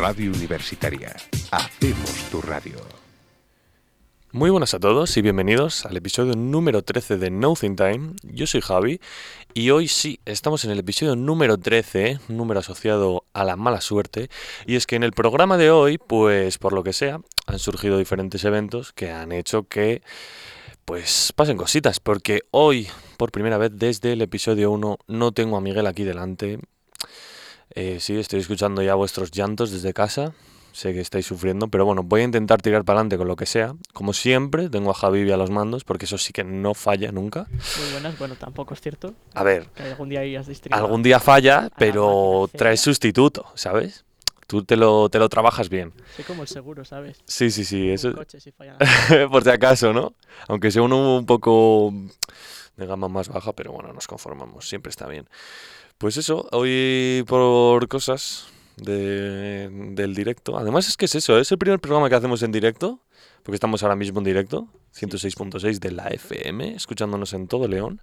Radio Universitaria. Hacemos tu radio. Muy buenas a todos y bienvenidos al episodio número 13 de Nothing Time. Yo soy Javi y hoy sí, estamos en el episodio número 13, número asociado a la mala suerte. Y es que en el programa de hoy, pues por lo que sea, han surgido diferentes eventos que han hecho que pues pasen cositas, porque hoy, por primera vez desde el episodio 1, no tengo a Miguel aquí delante. Eh, sí, estoy escuchando ya vuestros llantos desde casa. Sé que estáis sufriendo, pero bueno, voy a intentar tirar para adelante con lo que sea. Como siempre, tengo a Javi a los mandos, porque eso sí que no falla nunca. Muy buenas, bueno, tampoco es cierto. A ver, Que algún día hayas distribuido. algún día falla, pero traes sustituto, ¿sabes? Tú te lo, te lo trabajas bien. Soy como el seguro, ¿sabes? Sí, sí, sí, Un eso coche si falla. por si acaso, ¿no? Aunque sea uno un poco de gama más baja, pero bueno, nos conformamos, siempre está bien. Pues eso, hoy por cosas de- del directo. Además es que es eso, es el primer programa que hacemos en directo, porque estamos ahora mismo en directo, 106.6 de la FM, escuchándonos en todo León.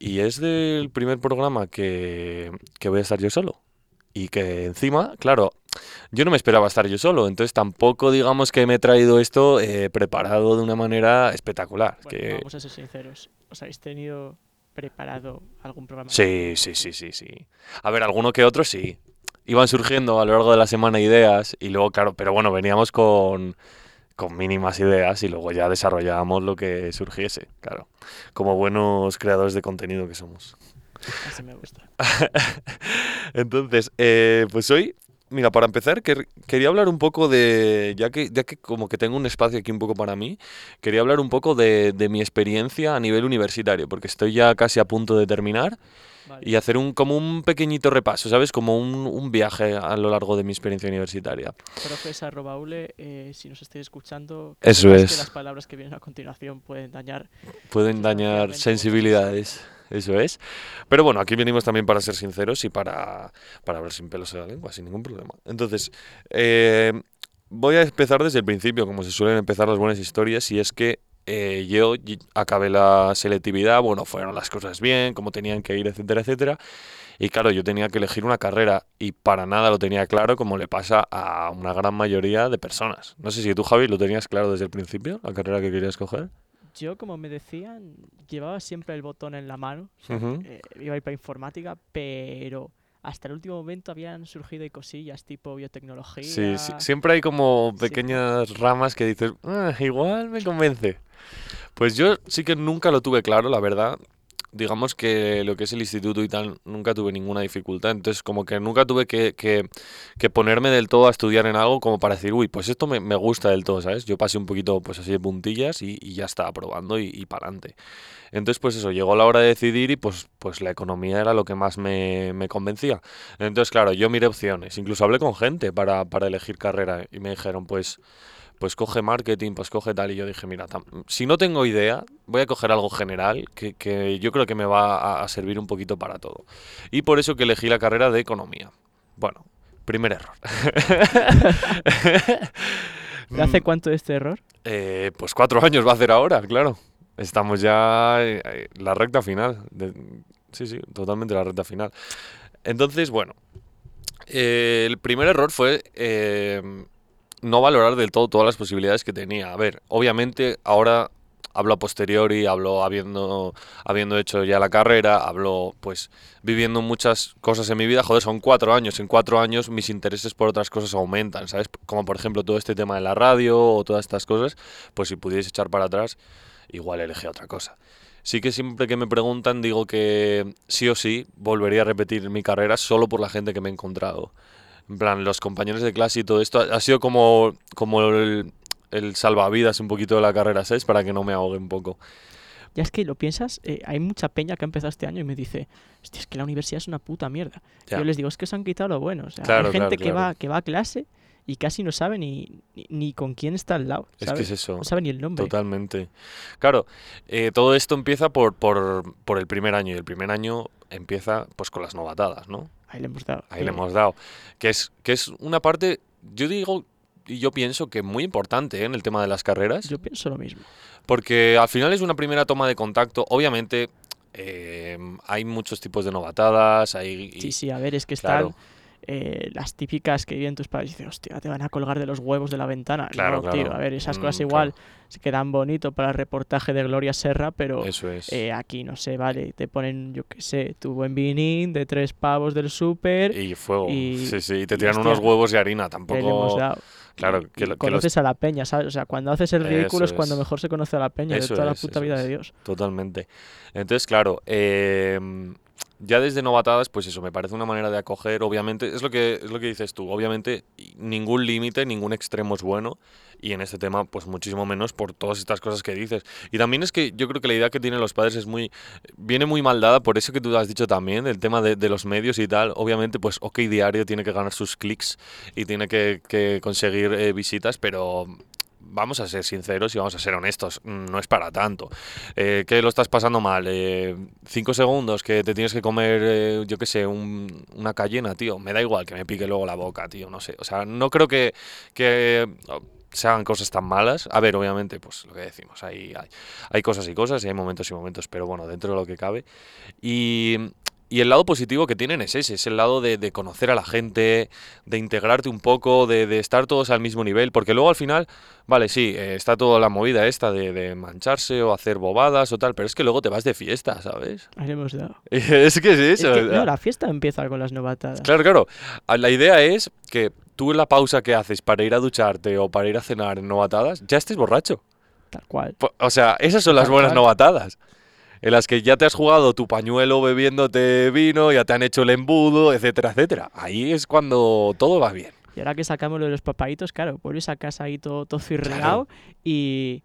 Y es del primer programa que, que voy a estar yo solo. Y que encima, claro, yo no me esperaba estar yo solo, entonces tampoco digamos que me he traído esto eh, preparado de una manera espectacular. Bueno, que... vamos a ser sinceros. ¿Os habéis tenido preparado algún programa? Sí, sí, sí, sí, sí. A ver, alguno que otro sí. Iban surgiendo a lo largo de la semana ideas y luego, claro, pero bueno, veníamos con, con mínimas ideas y luego ya desarrollábamos lo que surgiese, claro. Como buenos creadores de contenido que somos. Así me gusta. Entonces, eh, pues hoy, mira, para empezar, quer- quería hablar un poco de, ya que, ya que como que tengo un espacio aquí un poco para mí, quería hablar un poco de, de mi experiencia a nivel universitario, porque estoy ya casi a punto de terminar Vale. y hacer un, como un pequeñito repaso, ¿sabes? Como un, un viaje a lo largo de mi experiencia universitaria. Profes arroba ule, eh, si nos estáis escuchando, Eso es. que las palabras que vienen a continuación pueden dañar. Pueden dañar sensibilidades. Eso es. Pero bueno, aquí venimos también para ser sinceros y para, para hablar sin pelos en la lengua, sin ningún problema. Entonces, eh, voy a empezar desde el principio, como se suelen empezar las buenas historias, y es que eh, yo acabé la selectividad, bueno, fueron las cosas bien, como tenían que ir, etcétera, etcétera. Y claro, yo tenía que elegir una carrera y para nada lo tenía claro, como le pasa a una gran mayoría de personas. No sé si tú, Javi, lo tenías claro desde el principio, la carrera que querías coger. Yo, como me decían, llevaba siempre el botón en la mano. o sea, Ujú. eh, iba a ir para informática, pero hasta el último momento habían surgido cosillas tipo biotecnología. Sí, sí, siempre hay como Sí. pequeñas ramas que dices, "Ah, igual me convence. Pues yo sí que nunca lo tuve claro, la verdad. Digamos que lo que es el instituto y tal, nunca tuve ninguna dificultad. Entonces, como que nunca tuve que, que- que ponerme del todo a estudiar en algo como para decir, uy, pues esto me, me gusta del todo, ¿sabes? Yo pasé un poquito, pues así de puntillas y, y ya estaba probando y, y para adelante. Entonces, pues eso, llegó la hora de decidir y pues, pues la economía era lo que más me, me convencía. Entonces, claro, yo miré opciones, incluso hablé con gente para, para elegir carrera y me dijeron, pues, pues coge marketing, pues coge tal. Y yo dije, mira, si no tengo idea, voy a coger algo general que, que yo creo que me va a, a servir un poquito para todo. Y por eso que elegí la carrera de economía. Bueno, primer error. ¿De ¿Hace cuánto de este error? Eh, pues cuatro años va a hacer ahora, claro. Estamos ya en en la recta final. de- sí, sí, totalmente la recta final. Entonces, bueno, eh, el primer error fue eh, no valorar del todo todas las posibilidades que tenía. A ver, obviamente ahora hablo a posteriori, hablo habiendo, habiendo hecho ya la carrera, hablo pues viviendo muchas cosas en mi vida. Joder, son cuatro años. En cuatro años mis intereses por otras cosas aumentan, ¿sabes? Como por ejemplo todo este tema de la radio o todas estas cosas, pues si pudiese echar para atrás, igual elegí otra cosa. Sí que siempre que me preguntan digo que sí o sí volvería a repetir mi carrera solo por la gente que me he encontrado. En plan, los compañeros de clase y todo esto ha sido como, como el, el salvavidas un poquito de la carrera, ¿sabes? Para que no me ahogue un poco. Ya es que lo piensas, eh, hay mucha peña que ha empezado este año y me dice, hostia, es que la universidad es una puta mierda. Ya. Yo les digo, es que se han quitado lo bueno. O sea, Claro, hay gente claro, que, claro. va, que va a clase y casi no sabe ni, ni, ni con quién está al lado. Es que es eso. No sabe ni el nombre. Totalmente. Claro, eh, todo esto empieza por, por, por el primer año y el primer año empieza pues con las novatadas, ¿no? Ahí le hemos dado. Ahí le hemos dado. Que es, que es una parte, yo digo y yo pienso que muy importante ¿eh? en el tema de las carreras. Yo pienso lo mismo. Porque al final es una primera toma de contacto. Obviamente eh, hay muchos tipos de novatadas. Hay, y- Sí, sí, a ver, es que claro. están eh, las típicas que viven tus padres y dices, hostia, te van a colgar de los huevos de la ventana. Claro, no, tío, a ver, esas Mm, cosas claro. igual se quedan bonito para el reportaje de Gloria Serra, pero Eso es. eh, aquí no sé, vale, te ponen, yo qué sé, tu buen vinín de tres pavos del súper y fuego. y- sí, sí. Y te tiran hostia, unos huevos y harina. Tampoco. Claro, que lo- que los- conoces a la peña, ¿sabes? O sea, cuando haces el ridículo es cuando mejor se conoce a la peña Eso de toda la puta vida de. Dios. Totalmente. Entonces, claro, eh, ya desde novatadas, pues eso, me parece una manera de acoger, obviamente, es lo que, es lo que dices tú, obviamente ningún límite, ningún extremo es bueno, y en este tema, pues muchísimo menos por todas estas cosas que dices. Y también es que yo creo que la idea que tienen los padres es muy, viene muy mal dada, por eso que tú has dicho también, el tema de, de los medios y tal, obviamente, pues OK Diario tiene que ganar sus clics y tiene que, que conseguir eh, visitas, pero vamos a ser sinceros y vamos a ser honestos, no es para tanto. Eh, ¿Qué lo estás pasando mal? Eh, cinco segundos que te tienes que comer, eh, yo qué sé, un- una cayena, tío. Me da igual que me pique luego la boca, tío, no sé. O sea, no creo que, que se hagan cosas tan malas. A ver, obviamente, pues lo que decimos, hay, hay, hay cosas y cosas y hay momentos y momentos, pero bueno, dentro de lo que cabe. Y... Y el lado positivo que tienen es ese, es el lado de, de conocer a la gente, de integrarte un poco, de, de estar todos al mismo nivel, porque luego al final, vale, sí, eh, está toda la movida esta de, de mancharse o hacer bobadas o tal, pero es que luego te vas de fiesta, ¿sabes? Hemos dado. es que es Es eso. que, no, la fiesta empieza con las novatadas. Claro, claro. Ah, La idea es que tú en la pausa que haces para ir a ducharte o para ir a cenar en novatadas, ya estés borracho. Tal cual. O sea, esas son las buenas cual. novatadas. En las que ya te has jugado tu pañuelo bebiéndote vino, ya te han hecho el embudo, etcétera, etcétera. Ahí es cuando todo va bien. Y ahora que sacamos lo de los papaitos, claro, vuelves a casa ahí todo, todo y,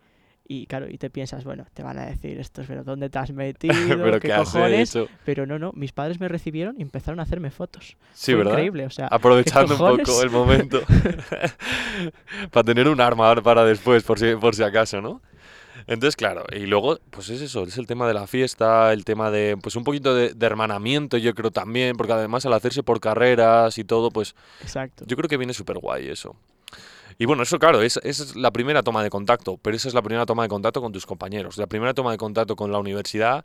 y claro, y te piensas, bueno, te van a decir estos, pero ¿dónde te has metido? Pero ¿Qué ¿qué has cojones? hecho? Pero no, no, mis padres me recibieron y empezaron a hacerme fotos. Sí, Fue ¿verdad? increíble, o sea, Aprovechando un poco el momento. para tener un arma ahora para después, por si, por si acaso, ¿no? Entonces, claro, y luego, pues es eso, es el tema de la fiesta, el tema de, pues un poquito de, de hermanamiento, yo creo también, porque además al hacerse por carreras y todo, pues exacto. yo creo que viene súper guay eso. Y bueno, eso claro, es, esa es la primera toma de contacto, pero esa es la primera toma de contacto con tus compañeros. La primera toma de contacto con la universidad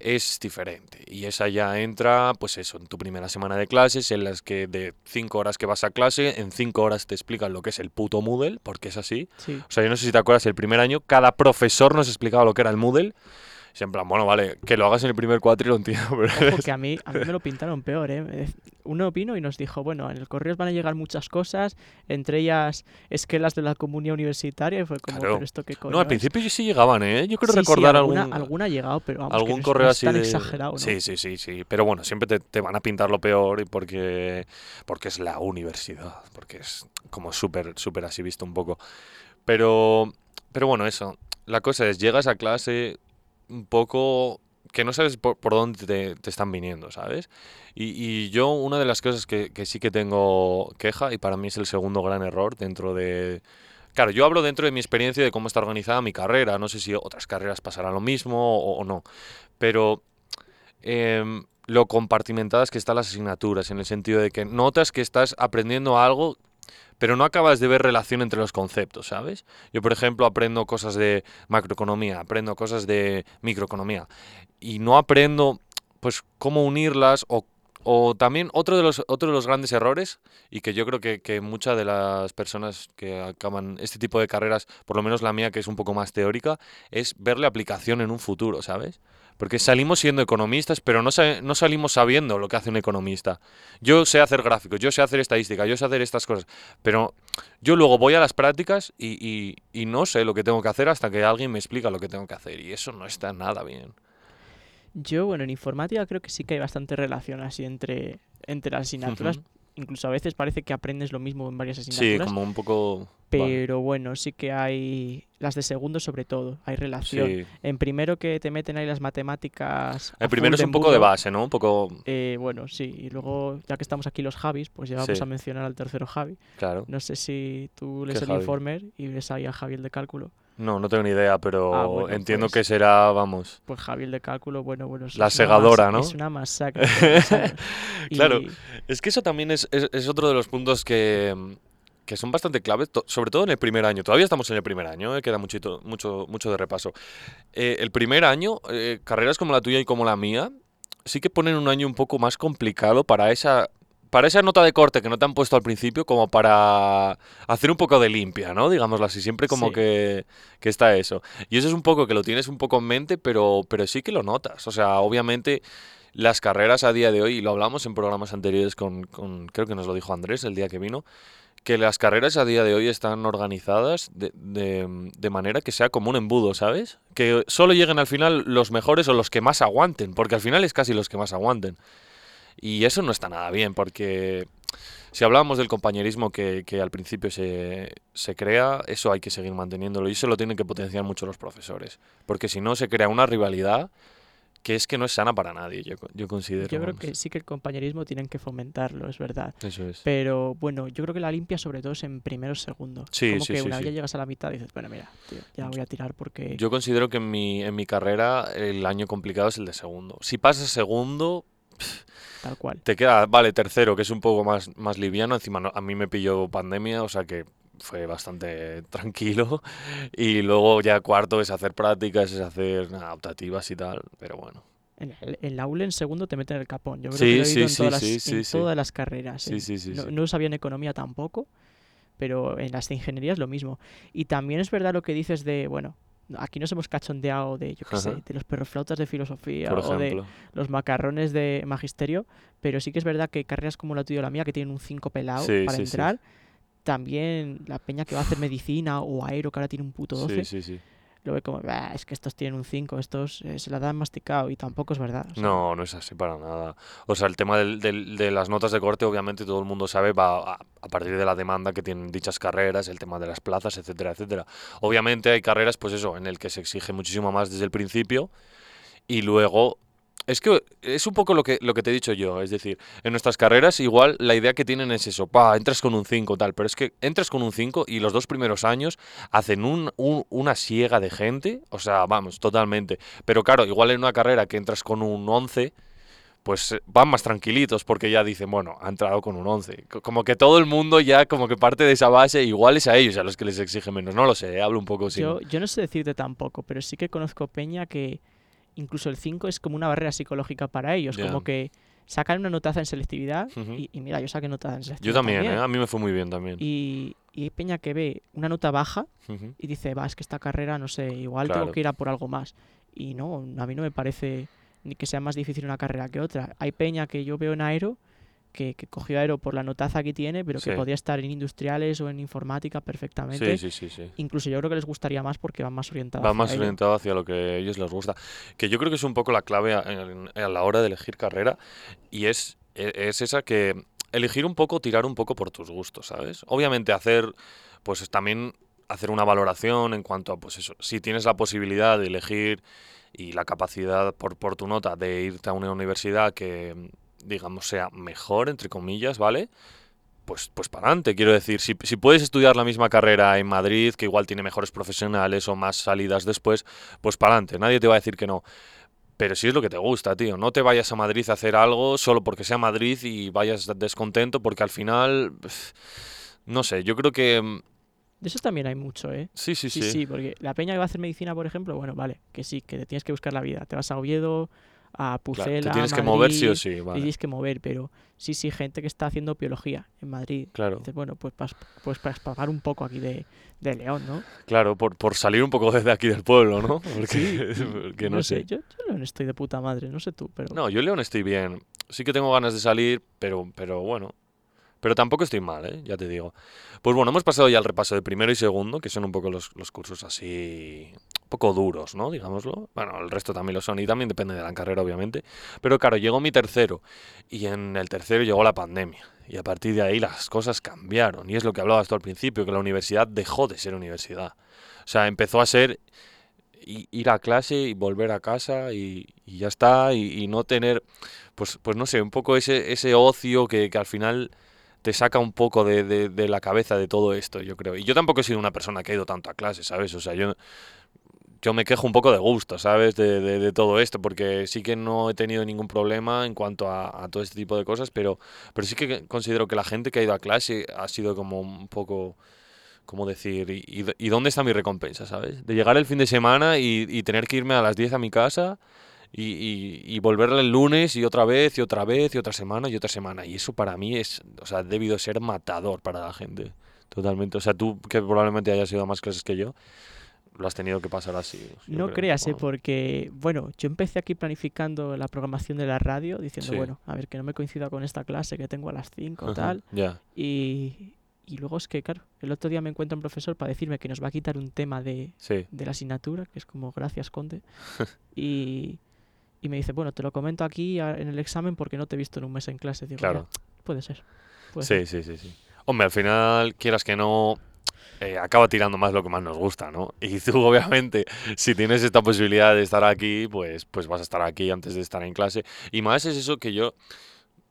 es diferente. Y esa ya entra, pues eso, en tu primera semana de clases, en las que de cinco horas que vas a clase, en cinco horas te explican lo que es el puto Moodle, porque es así. Sí. O sea, yo no sé si te acuerdas, el primer año cada profesor nos explicaba lo que era el Moodle. Y en plan, bueno, vale, que lo hagas en el primer cuatri lo entiendo, pero... Ojo que a mí, a mí me lo pintaron peor, ¿eh? Uno vino y nos dijo, bueno, en el correo van a llegar muchas cosas, entre ellas esquelas de la comunidad universitaria, y fue como, Claro. pero esto qué coño No, al es?". principio sí llegaban, ¿eh? Yo creo Sí, sí, recordar alguna, algún... alguna ha llegado, pero vamos, que algún no es- correo no es así tan de... exagerado, ¿no? Sí, sí, sí, sí. Pero bueno, siempre te, te van a pintar lo peor y porque, porque es la universidad, porque es como súper, súper así visto un poco. Pero, pero bueno, eso. La cosa es, llegas a clase un poco que no sabes por, dónde te, están viniendo, ¿sabes? Y, yo una de las cosas que, sí que tengo queja, y para mí es el segundo gran error dentro de... Claro, yo hablo dentro de mi experiencia de cómo está organizada mi carrera. No sé si otras carreras pasarán lo mismo o, no. Pero em, lo compartimentadas que están las asignaturas, en el sentido de que notas que estás aprendiendo algo, pero no acabas de ver relación entre los conceptos, ¿sabes? Yo, por ejemplo, aprendo cosas de macroeconomía, aprendo cosas de microeconomía, y no aprendo, pues, cómo unirlas o o también otro de los, otro de los grandes errores, y que yo creo que, que muchas de las personas que acaban este tipo de carreras, por lo menos la mía que es un poco más teórica, es verle aplicación en un futuro, ¿sabes? Porque salimos siendo economistas, pero no, sa- no salimos sabiendo lo que hace un economista. Yo sé hacer gráficos, yo sé hacer estadística, yo sé hacer estas cosas, pero yo luego voy a las prácticas y, y- y no sé lo que tengo que hacer hasta que alguien me explica lo que tengo que hacer, y eso no está nada bien. Yo, bueno, en informática creo que sí que hay bastante relación así entre, entre las asignaturas. Incluso a veces parece que aprendes lo mismo en varias Sí, asignaturas. como un poco... vale. Pero bueno, sí que hay las de segundo sobre todo, hay relación. Sí. En primero que te meten ahí las matemáticas. El primero es un poco de base, ¿no? Un poco... eh, bueno, sí, y luego ya que estamos aquí los Javis, pues ya vamos Sí. a mencionar al tercero Javi. Claro. No sé si tú lees ¿Qué el Javi? informer y ves ahí a Javier de cálculo. No, no tengo ni idea, pero Ah, bueno, entiendo pues- que será, vamos... Pues Javier de cálculo, bueno, bueno. La segadora, ¿no? Es una masacre. Claro. Es que eso también es, es- es otro de los puntos que, que son bastante claves, sobre todo en el primer año. Todavía estamos en el primer año, eh, queda muchito, mucho, mucho de repaso. Eh, el primer año, eh, carreras como la tuya y como la mía, sí que ponen un año un poco más complicado para esa para esa nota de corte que no te han puesto al principio, como para hacer un poco de limpia, ¿no? Digámoslo así, siempre como Sí. que, que está eso. Y eso es un poco que lo tienes un poco en mente, pero, pero sí que lo notas. O sea, obviamente las carreras a día de hoy, y lo hablamos en programas anteriores con, con- creo que nos lo dijo Andrés el día que vino, que las carreras a día de hoy están organizadas de, de- de manera que sea como un embudo, ¿sabes? Que solo lleguen al final los mejores o los que más aguanten, porque al final es casi los que más aguanten. Y eso no está nada bien, porque si hablábamos del compañerismo que, que al principio se, se crea, eso hay que seguir manteniéndolo y eso lo tienen que potenciar mucho los profesores, porque si no se crea una rivalidad que es que no es sana para nadie, yo, yo considero. Yo creo vamos. que sí que el compañerismo tienen que fomentarlo, es verdad. Eso es. Pero bueno, yo creo que la limpia sobre todo es en primeros segundos. Sí, Como sí, que sí, una vez ya llegas a la mitad dices, bueno, mira, tío, ya voy a tirar porque... Yo considero que en mi, en mi carrera el año complicado es el de segundo. Si pasas segundo, Tal cual. te queda, vale, tercero, que es un poco más, más liviano. Encima no- a mí me pilló pandemia, o sea que fue bastante tranquilo. Y luego ya cuarto es hacer prácticas, es hacer nada, optativas y tal. Pero bueno. En el, el aula en segundo te meten el capón. Yo creo Sí, que lo he sí, en sí, todas, las, sí, en todas las carreras. Sí, no, no sabía en economía tampoco, pero en las de ingeniería es lo mismo. Y también es verdad lo que dices de, bueno, aquí nos hemos cachondeado de, yo qué sé, de los perroflautas de filosofía Por o de los macarrones de magisterio, pero sí que es verdad que carreras como la tuya o la mía, que tienen un 5 pelado Sí, para sí, sí. entrar, también la peña que va a hacer medicina o aero, que ahora tiene un puto 12, Sí, sí, sí. Lo ve como, "Bah, es que estos tienen un 5, estos eh, se la dan masticado y tampoco es verdad. No, no es así para nada. O sea, el tema del- de las notas de corte, obviamente todo el mundo sabe, va a, a partir de la demanda que tienen dichas carreras, el tema de las plazas, etcétera, etcétera. Obviamente hay carreras, pues eso, en el que se exige muchísimo más desde el principio y luego... Es que es un poco lo que, lo que te he dicho yo, es decir, en nuestras carreras igual la idea que tienen es eso, pa, entras con un 5 tal, pero es que entras con un 5 y los dos primeros años hacen un, un- una siega de gente, o sea, vamos, totalmente. Pero claro, igual en una carrera que entras con un 11, pues eh, van más tranquilitos porque ya dicen, bueno, ha entrado con un 11. Co- Como que todo el mundo ya como que parte de esa base, igual es a ellos a los que les exige menos. No lo sé, eh, hablo un poco sin... Yo, yo no sé decirte tampoco, pero sí que conozco peña que incluso el 5 es como una barrera psicológica para ellos, Ya. como que sacan una notaza en selectividad y, y mira, yo saqué notaza en Yo selectividad. también, ¿eh? a mí me fue muy bien también. Y, y hay peña que ve una nota baja y dice, va, es que esta carrera, no sé, igual tengo que ir a por algo más. Y no, a mí no me parece ni que sea más difícil una carrera que otra. Hay peña que yo veo en aero que, que cogió aero por la notaza que tiene, pero que Sí. podía estar en industriales o en informática perfectamente. Sí, sí, sí, sí. Incluso yo creo que les gustaría más porque van más orientados. Va hacia más ello. orientado hacia lo que a ellos les gusta. Que yo creo que es un poco la clave a, a la hora de elegir carrera y es, e- es esa que elegir un poco, tirar un poco por tus gustos, ¿sabes? Obviamente hacer, pues también hacer una valoración en cuanto a, pues eso, si tienes la posibilidad de elegir y la capacidad por, por tu nota de irte a una universidad que, digamos, sea mejor, entre comillas, ¿vale? pues, pues para adelante. Quiero decir, si, si puedes estudiar la misma carrera en Madrid, que igual tiene mejores profesionales o más salidas después, pues para adelante. Nadie te va a decir que no. Pero si es lo que te gusta, tío. No te vayas a Madrid a hacer algo solo porque sea Madrid y vayas descontento, porque al final. No sé, yo creo que. mm, De eso también hay mucho, ¿eh? Sí, sí, Sí, sí. sí, porque la peña que va a hacer medicina, por ejemplo, bueno, vale, que sí, que te tienes que buscar la vida. Te vas a Oviedo, a Claro, Pucela, te a tienes que mover sí o Madrid, sí, te vale. tienes que mover, pero sí, sí, gente que está haciendo biología en Madrid. Claro, Dices, bueno, pues, pas- pues para un poco aquí de, de León, ¿no? claro, por, por salir un poco desde aquí del pueblo, ¿no? Porque, porque no, sé. Yo, yo León estoy de puta madre, no sé tú, pero... No, yo León estoy bien. Sí que tengo ganas de salir, pero, pero bueno. Pero tampoco estoy mal, ¿eh? ya te digo. Pues bueno, hemos pasado ya al repaso de primero y segundo, que son un poco los, los cursos así, poco duros, ¿no? Digámoslo. Bueno, el resto también lo son y también depende de la carrera, obviamente. Pero claro, llegó mi tercero y en el tercero llegó la pandemia. Y a partir de ahí las cosas cambiaron. Y es lo que hablabas tú al principio, que la universidad dejó de ser universidad. O sea, empezó a ser ir a clase y volver a casa y, ya está. Y, no tener, pues, pues no sé, un poco ese, ese ocio que, que al final te saca un poco de, de- de la cabeza de todo esto, yo creo. Y yo tampoco he sido una persona que ha ido tanto a clase, ¿sabes? O sea, yo, yo me quejo un poco de gusto, ¿sabes? De, de- de todo esto, porque sí que no he tenido ningún problema en cuanto a, todo este tipo de cosas, pero, pero sí que considero que la gente que ha ido a clase ha sido como un poco... ¿Cómo decir? ¿Y, y, y dónde está mi recompensa, sabes? De llegar el fin de semana y, y tener que irme a las 10 a mi casa y, y volverle el lunes y otra vez y otra vez y otra semana y otra semana. Y eso para mí es, o sea, ha debido ser matador para la gente. Totalmente. O sea, tú que probablemente hayas ido a más clases que yo, lo has tenido que pasar así. No creo. creas, ¿eh? Porque, bueno, yo empecé aquí planificando la programación de la radio, diciendo, Sí. bueno, a ver, que no me coincida con esta clase que tengo a las 5 o tal. Y, y luego es que, claro, el otro día me encuentro un profesor para decirme que nos va a quitar un tema de, sí. de la asignatura, que es como, gracias, Conde. y, y me dice, bueno, te lo comento aquí en el examen porque no te he visto en un mes en clase. Digo, Claro. "Ya, puede ser. puede Sí, ser". sí, sí, sí. Hombre, al final, quieras que no, eh, acaba tirando más lo que más nos gusta, ¿no? Y tú, obviamente, si tienes esta posibilidad de estar aquí, pues, pues vas a estar aquí antes de estar en clase. Y más es eso que yo,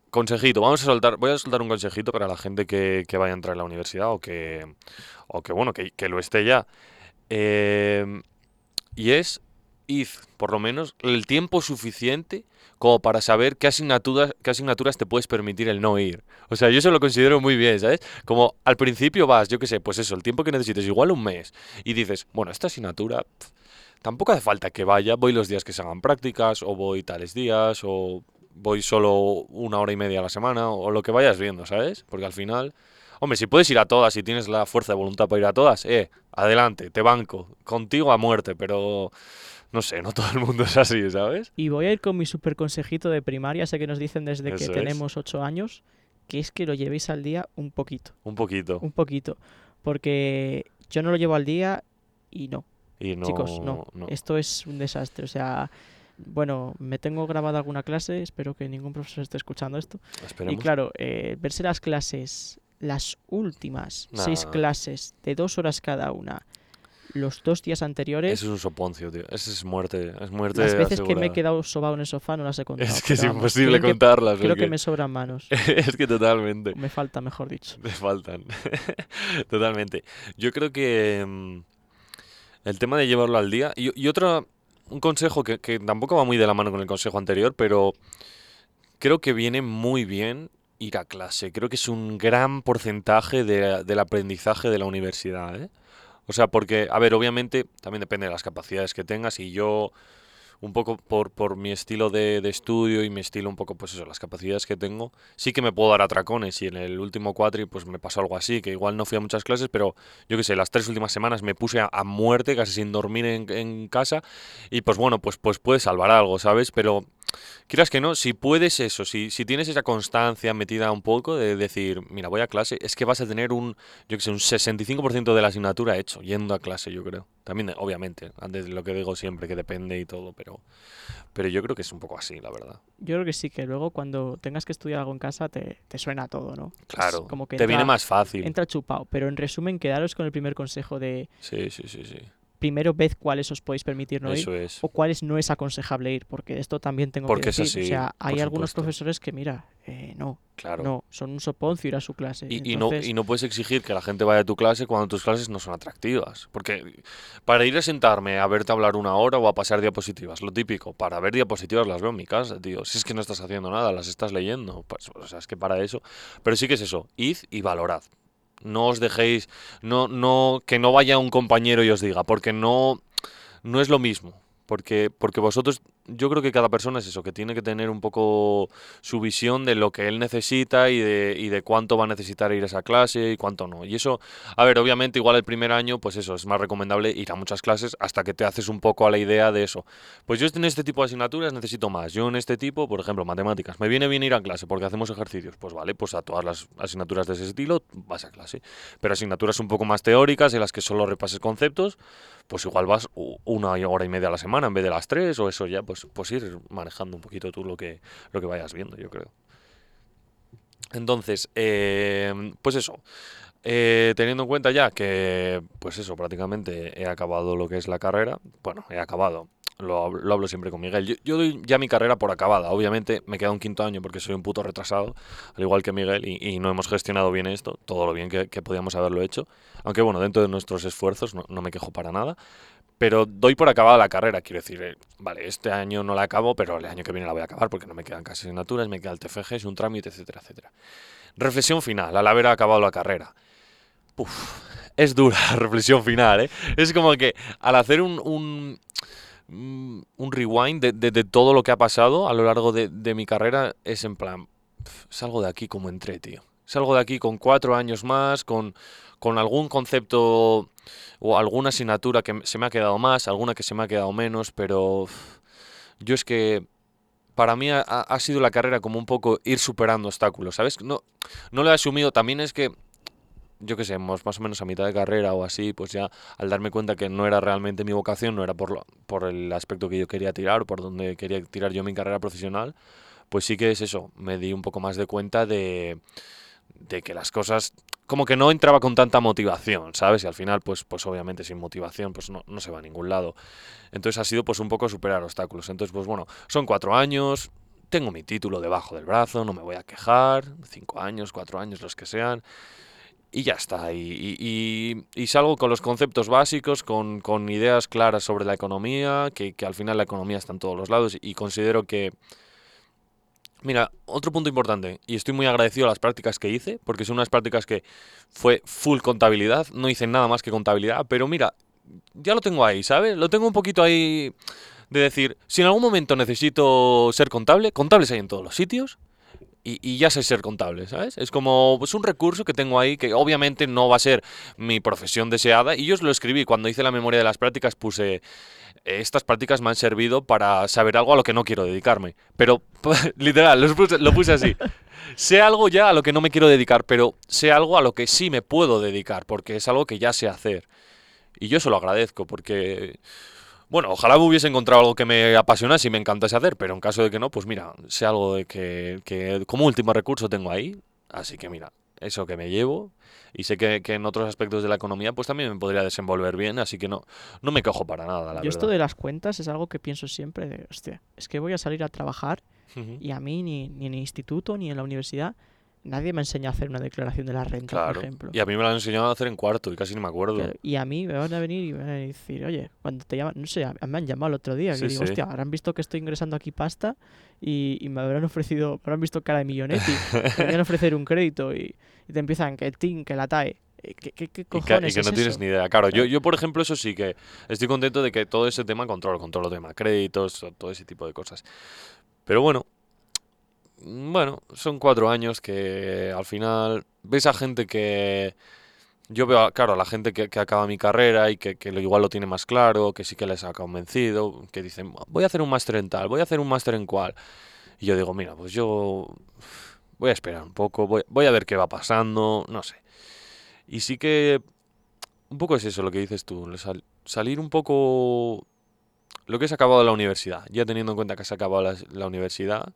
consejito, vamos a soltar, voy a soltar un consejito para la gente que, que vaya a entrar en la universidad o que, o que bueno, que, lo esté ya. Em, y es, id, por lo menos, el tiempo suficiente como para saber qué asignaturas, qué asignaturas te puedes permitir el no ir. O sea, yo eso lo considero muy bien, ¿sabes? Como al principio vas, yo qué sé, pues eso, el tiempo que necesites, igual un mes, y dices, bueno, esta asignatura pf, tampoco hace falta que vaya, voy los días que se hagan prácticas, o voy tales días, o voy solo una hora y media a la semana, o lo que vayas viendo, ¿sabes? Porque al final, hombre, si puedes ir a todas, si tienes la fuerza de voluntad para ir a todas, eh, adelante, te banco, contigo a muerte, pero no sé, no todo el mundo es así, ¿sabes? Y voy a ir con mi super consejito de primaria, sé que nos dicen desde que es. tenemos 8 años, que es que lo llevéis al día un poquito, Un poquito. un poquito. Porque yo no lo llevo al día y no. Y no, Chicos, no. no. Esto es un desastre. O sea, bueno, me tengo grabada alguna clase, espero que ningún profesor esté escuchando esto. Esperemos. Y claro, eh, verse las clases, las últimas seis clases de dos horas cada una, los dos días anteriores, Eso es un soponcio, tío. Eso es muerte. Es muerte las veces que me he quedado sobado en el sofá no las he contado. Es que es vamos, imposible creo que- contarlas. Creo que me sobran manos. es que totalmente. Me falta, mejor dicho. Te faltan. Totalmente. Yo creo que mm, el tema de llevarlo al día. Y, y otro, un consejo que, que tampoco va muy de la mano con el consejo anterior, pero creo que viene muy bien ir a clase. Creo que es un gran porcentaje de- del aprendizaje de la universidad, ¿eh? O sea, porque, a ver, obviamente también depende de las capacidades que tengas y yo, un poco por, por mi estilo de, de estudio y mi estilo un poco, pues eso, las capacidades que tengo, sí que me puedo dar atracones y en el último cuatri pues me pasó algo así, que igual no fui a muchas clases, pero yo qué sé, las tres últimas semanas me puse a, muerte, casi sin dormir en, en casa y pues bueno, pues, pues puedes salvar algo, ¿sabes? Pero quieras que no, si puedes eso, si, si tienes esa constancia metida un poco de decir, mira, voy a clase, es que vas a tener un, yo que sé, un 65% de la asignatura hecho, yendo a clase, yo creo. También, obviamente, antes de lo que digo siempre, que depende y todo, pero, pero yo creo que es un poco así, la verdad. Yo creo que sí, que luego cuando tengas que estudiar algo en casa te, te suena todo, ¿no? Es Claro, como que te viene más fácil. Entra chupado. Pero en resumen, quedaros con el primer consejo de Sí, sí, sí, sí. Primero ved cuáles os podéis permitir no ir es. o cuáles no es aconsejable ir, porque esto también tengo Porque que es decir. así, o sea, hay algunos supuesto. profesores que, mira, eh, no, Claro. no, son un soponcio ir a su clase. Y, y no, y no puedes exigir que la gente vaya a tu clase cuando tus clases no son atractivas. Porque para ir a sentarme a verte hablar una hora o a pasar diapositivas, lo típico, para ver diapositivas las veo en mi casa, tío. Si es que no estás haciendo nada, las estás leyendo. Pues, o sea, es que para eso. Pero sí que es eso, id y valorad. No os dejéis, no, no, que no vaya un compañero y os diga, porque no, no es lo mismo. Porque, porque vosotros, yo creo que cada persona es eso, que tiene que tener un poco su visión de lo que él necesita y de, y de cuánto va a necesitar ir a esa clase y cuánto no. Y eso, a ver, obviamente igual el primer año, pues eso, es más recomendable ir a muchas clases hasta que te haces un poco a la idea de eso. Pues yo en este tipo de asignaturas necesito más. Yo en este tipo, por ejemplo, matemáticas, me viene bien ir a clase porque hacemos ejercicios. Pues vale, pues a todas las asignaturas de ese estilo vas a clase. Pero asignaturas un poco más teóricas en las que solo repases conceptos, pues igual vas una hora y media a la semana en vez de las tres o eso ya, pues, pues ir manejando un poquito tú lo que, lo que vayas viendo, yo creo. Entonces, eh, pues eso. eh, teniendo en cuenta ya que, pues eso, prácticamente he acabado lo que es la carrera. Bueno, he acabado. Lo, lo hablo siempre con Miguel. Yo, yo doy ya mi carrera por acabada. Obviamente me queda un quinto año porque soy un puto retrasado, al igual que Miguel, y, y no hemos gestionado bien esto, todo lo bien que, que podíamos haberlo hecho. Aunque bueno, dentro de nuestros esfuerzos no, no me quejo para nada. Pero doy por acabada la carrera, quiero decir, eh, vale, este año no la acabo, pero el año que viene la voy a acabar porque no me quedan casi asignaturas, me queda el TFG, es un trámite, etcétera, etcétera. Reflexión final, al haber acabado la carrera. Uf, es dura la reflexión final, ¿eh? Es como que al hacer un, un- mm, un rewind de, todo lo que ha pasado a lo largo de, mi carrera, es en plan, salgo de aquí como entré, tío. Salgo de aquí con cuatro años más, con, con algún concepto o alguna asignatura que se me ha quedado más, alguna que se me ha quedado menos, pero yo es que para mí ha- ha sido la carrera como un poco ir superando obstáculos, ¿sabes? No, no lo he asumido, también es que, yo qué sé, más más o menos a mitad de carrera o así, pues ya al darme cuenta que no era realmente mi vocación, no era por, lo- por el aspecto que yo quería tirar o por donde quería tirar yo mi carrera profesional, pues sí que es eso, me di un poco más de cuenta de, de que las cosas como que no entraba con tanta motivación, ¿sabes? Y al final, pues, pues obviamente sin motivación, pues no, no se va a ningún lado. Entonces ha sido pues un poco superar obstáculos. Entonces, pues bueno, son cuatro años, tengo mi título debajo del brazo, no me voy a quejar, cinco años, cuatro años, los que sean. Y ya está. Y, y- y- y salgo con los conceptos básicos, con, con ideas claras sobre la economía, que, que al final la economía está en todos los lados y considero que... Mira, otro punto importante, y estoy muy agradecido a las prácticas que hice, porque son unas prácticas que fue full contabilidad, no hice nada más que contabilidad, pero mira, ya lo tengo ahí, ¿sabes? Lo tengo un poquito ahí de decir, si en algún momento necesito ser contable, contables hay en todos los sitios, y, ya sé ser contable, ¿sabes? Es como pues, un recurso que tengo ahí que obviamente no va a ser mi profesión deseada. Y yo os lo escribí cuando hice la memoria de las prácticas, puse "Eh, estas prácticas me han servido para saber algo a lo que no quiero dedicarme. Pero literal, lo puse así. Sé algo ya a lo que no me quiero dedicar, pero sé algo a lo que sí me puedo dedicar, porque es algo que ya sé hacer. Y yo se lo agradezco, porque bueno, ojalá me hubiese encontrado algo que me apasionase y me encantase hacer, pero en caso de que no, pues mira, sé algo de que como último recurso tengo ahí, así que mira, eso que me llevo y sé que, que en otros aspectos de la economía pues también me podría desenvolver bien, así que no, no me quejo para nada, la Yo esto de las cuentas es algo que pienso siempre de, hostia, es que voy a salir a trabajar y a mí ni, ni en el instituto ni en la universidad nadie me enseña a hacer una declaración de la renta, por ejemplo. y a mí me lo han enseñado a hacer en cuarto y casi ni me acuerdo. Claro, Y a mí me van a venir y me van a decir, oye, cuando te llaman, no sé, me han llamado el otro día, que Sí, digo, sí. hostia, habrán visto que estoy ingresando aquí pasta y, y me habrán ofrecido, me habrán visto cara de millonetti, me van a ofrecer un crédito y, y te empiezan que tin, que la TAE. Eh, ¿Qué, qué, qué Y que, y cojones que es no tienes eso? ni idea. Claro, yo, Claro. yo por ejemplo, eso sí que estoy contento de que todo ese tema controlo, controlo tema créditos, todo ese tipo de cosas. Pero bueno, bueno, son cuatro años que al final ves a gente que yo veo, a- claro, a la gente que, que acaba mi carrera y que, que igual lo tiene más claro, que sí que les ha convencido, que dicen, voy a hacer un máster en tal, voy a hacer un máster en cual. Y yo digo, mira, pues yo voy a esperar un poco, voy, a ver qué va pasando, no sé. Y sí que un poco es eso lo que dices tú, salir un poco lo que es acabado la universidad, ya teniendo en cuenta que se ha acabado la universidad,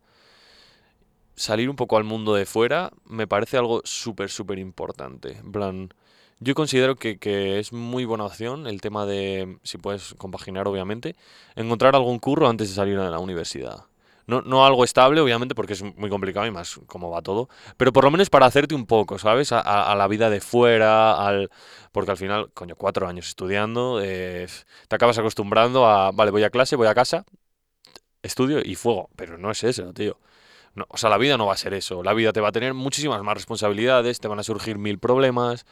salir un poco al mundo de fuera me parece algo súper, súper importante. En plan, yo considero que, es muy buena opción el tema de, si puedes compaginar obviamente, encontrar algún curro antes de salir a la universidad. No, no algo estable, obviamente, porque es muy complicado y más cómo va todo, pero por lo menos para hacerte un poco, ¿sabes? A, a- a la vida de fuera, al... porque al final, coño, cuatro años estudiando, eh, te acabas acostumbrando a, vale, voy a clase, voy a casa, estudio y fuego, pero no es eso, tío. No, o sea, la vida no va a ser eso. La vida te va a tener muchísimas más responsabilidades, te van a surgir mil problemas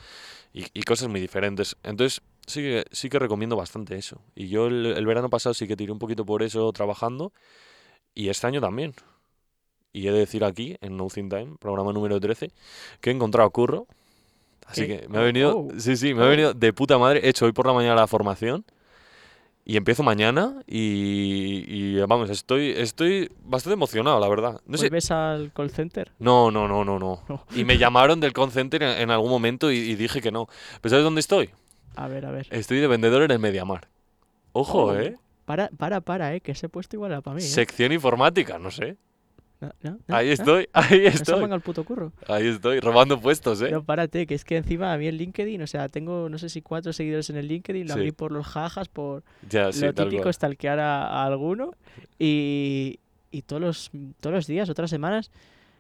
y, y cosas muy diferentes. Entonces, sí que, sí que recomiendo bastante eso. Y yo el, el verano pasado sí que tiré un poquito por eso trabajando y este año también. Y he de decir aquí, en No Think Time, programa número 13, que he encontrado curro. Así ¿Qué? que me ha venido, oh, sí, sí, me ha venido de puta madre. He hecho hoy por la mañana la formación y empiezo mañana y, y, vamos, estoy, estoy bastante emocionado, la verdad. No sé, ¿Vuelves al call center? no, no, no, no, no. No. Y me llamaron del call center en, en algún momento y, y dije que no. ¿Pero sabes dónde estoy? A ver, a ver. Estoy de vendedor en el Mediamar. Ojo, Oh, ¿eh? Para, para, para, eh, que ese puesto igual era para mí. eh. Sección informática, no sé. No, no, no, Ahí no. estoy, ahí No estoy. ponga el puto curro. Ahí estoy, robando puestos, ¿eh? Pero párate, que es que encima a mí en LinkedIn, o sea, tengo no sé si cuatro seguidores en el LinkedIn, lo Sí. abrí por los jajas, por Ya, sí, lo tal típico stalkear a, a alguno y, y todos los todos los días, otras semanas,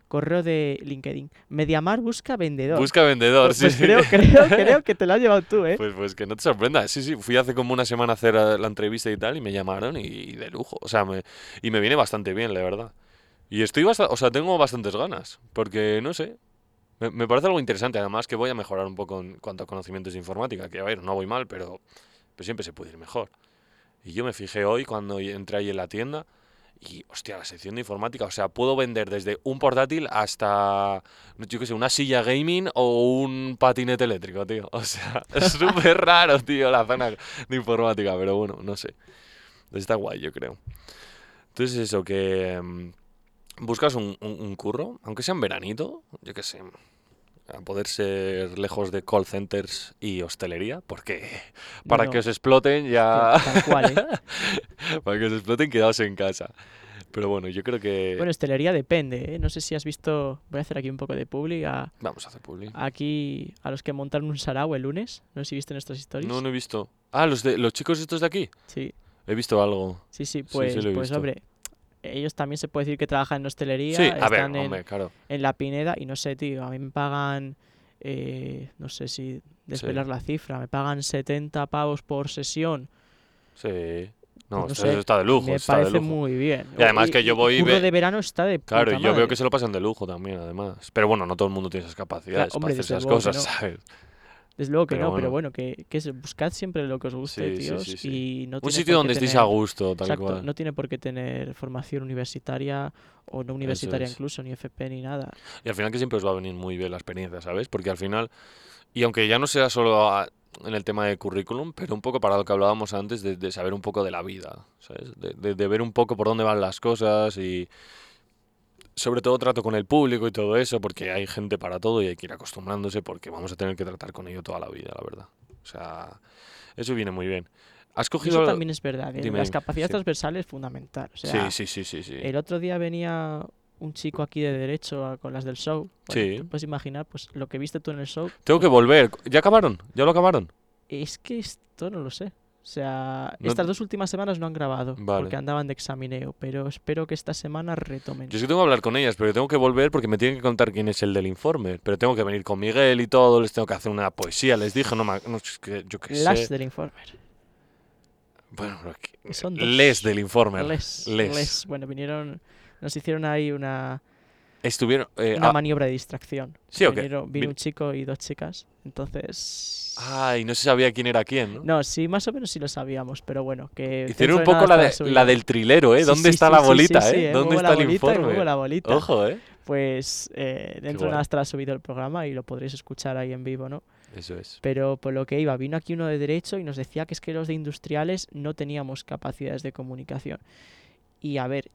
correo de LinkedIn. Mediamar busca vendedor. Busca vendedor, Pues- sí. pues creo, creo, creo que te lo has llevado tú, ¿eh? Pues, pues que no te sorprendas. Sí, sí, fui hace como una semana a hacer eh, la entrevista y tal y me llamaron y, y de lujo. O sea, me, y me viene bastante bien, la verdad. Y estoy bastante, o sea, tengo bastantes ganas, porque no sé. Me, parece algo interesante, además que voy a mejorar un poco en cuanto a conocimientos de informática, que a ver, no voy mal, pero, pero siempre se puede ir mejor. Y yo me fijé hoy cuando entré ahí en la tienda y, hostia, la sección de informática, o sea, puedo vender desde un portátil hasta, yo qué sé, una silla gaming o un patinete eléctrico, tío. O sea, es súper raro, tío, la zona de informática, pero bueno, no sé. Está guay, yo creo. Entonces eso, que mm, buscas un, un- un curro, aunque sea en veranito, yo qué sé, a poder ser lejos de call centers y hostelería, porque para Bueno, que os exploten ya... Tal cual, ¿eh? para que os exploten, quedaos en casa. Pero bueno, yo creo que... Bueno, hostelería depende, ¿eh? No sé si has visto. Voy a hacer aquí un poco de publi. a- Vamos a hacer publi. aquí a los que montaron un sarao el lunes. No sé si viste nuestras historias. No, no he visto. Ah, los, de, los chicos estos de aquí. Sí, He visto algo. sí, sí. Pues, pues visto. hombre. Ellos también se puede decir que trabajan en hostelería. Sí, a ver, están en, hombre, claro. en la Pineda y no sé, tío, a mí me pagan, eh, no sé si desvelar la cifra, me pagan 70 pavos por sesión. Sí. No, no esto, sé, eso está de lujo. me está de parece lujo. muy bien. Y además que yo voy ve- de verano está de Claro, yo veo que se lo pasan de lujo también, además. Pero bueno, no todo el mundo tiene esas capacidades hombre, para hacer esas cosas, no. ¿sabes? Desde luego que pero no, pero bueno. que, que es- buscad siempre lo que os guste, Sí, tíos, sí, sí. y no Un sitio donde estéis a gusto, tal Exacto, cual. no tiene por qué tener formación universitaria o no universitaria es. incluso, ni FP ni nada. Y al final que siempre os va a venir muy bien la experiencia, ¿sabes? Porque al final, y aunque ya no sea solo a- en el tema de currículum, pero un poco para lo que hablábamos antes, de, de saber un poco de la vida, ¿sabes? De, de- de ver un poco por dónde van las cosas y sobre todo trato con el público y todo eso, porque hay gente para todo y hay que ir acostumbrándose porque vamos a tener que tratar con ello toda la vida, la verdad. O sea, eso viene muy bien. ¿Has cogido... Eso también es verdad, ¿eh? Dime, las capacidades sí. transversales es fundamental. O sea, sí, sí, sí, sí, sí. El otro día venía un chico aquí de derecho a- con las del show. Bueno, Sí. te puedes imaginar, pues lo que viste tú en el show. Tengo que volver. ¿Ya acabaron? ¿Ya lo acabaron? Es que esto no lo sé. O sea, No- estas dos últimas semanas no han grabado Vale. porque andaban de examineo, pero espero que esta semana retomen. Yo sí que tengo que hablar con ellas, pero tengo que volver porque me tienen que contar quién es el del informe. Pero tengo que venir con Miguel y todo, les tengo que hacer una poesía, les dije, no, no es que yo qué Las sé. del Informer. Bueno, que- Son dos. les del informe. Les, Les. les. Bueno, vinieron, nos hicieron ahí una, Estuvieron... eh, una ah, maniobra de distracción. ¿Sí o qué? Vinieron- vino Vin- un chico y dos chicas. Entonces. Ay, no se sabía quién era quién, ¿no? No, sí, más o menos sí lo sabíamos, pero bueno, que. Hicieron un poco la, de- la del trilero, ¿eh? Sí, ¿Dónde sí, está sí, la bolita, eh? ¿Dónde está el informe? la bolita. Ojo, ¿eh? Pues eh, dentro de nada estará subido el programa y lo podréis escuchar ahí en vivo, ¿no? Eso es. Pero por lo que iba, vino aquí uno de derecho y nos decía que es que los de industriales no teníamos capacidades de comunicación. Y a ver,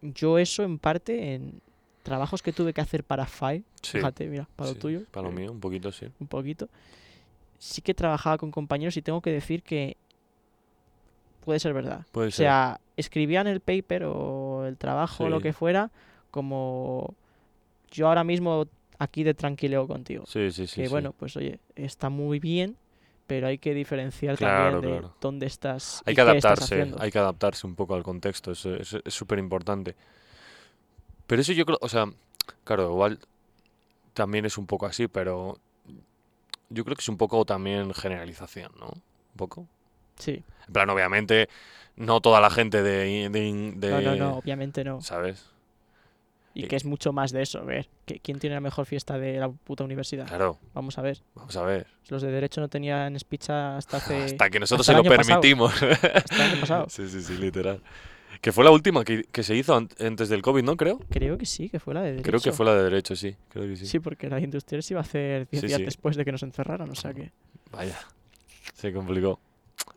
yo eso en parte en trabajos que tuve que hacer para Sí. fíjate, mira, para sí, lo tuyo, Para lo mío, un poquito, sí. un poquito, sí que trabajaba con compañeros y tengo que decir que puede ser verdad. Puede O ser. sea, escribían el paper o el trabajo o lo que fuera como yo ahora mismo aquí de tranquileo contigo. Sí, sí, sí. que bueno, pues oye, está muy bien, pero hay que diferenciar Claro, también de claro. dónde estás. Hay y que qué estás adaptarse, hay que adaptarse un poco al contexto, eso, eso es súper importante. Pero eso yo creo, o sea, claro, igual también es un poco así, pero yo creo que es un poco también generalización, ¿no? Un poco. Sí, En plan, obviamente, no toda la gente de... de, de- no, no, no, obviamente no. ¿Sabes? Y eh, que es mucho más de eso, a ver, que- ¿quién tiene la mejor fiesta de la puta universidad? Claro, Vamos a ver, vamos a ver. los de derecho no tenían speech hasta hace... Hasta que nosotros hasta se lo pasado. permitimos. hasta el año pasado. sí, sí, sí, literal. Que fue la última que, que se hizo an- antes del COVID, ¿no? Creo. Creo que sí, que fue la de derecho. Creo que fue la de derecho, sí. Creo que sí. Sí, porque la de industrial se iba a hacer 10 Sí, días sí. después de que nos encerraran, o sea que... Vaya, se complicó.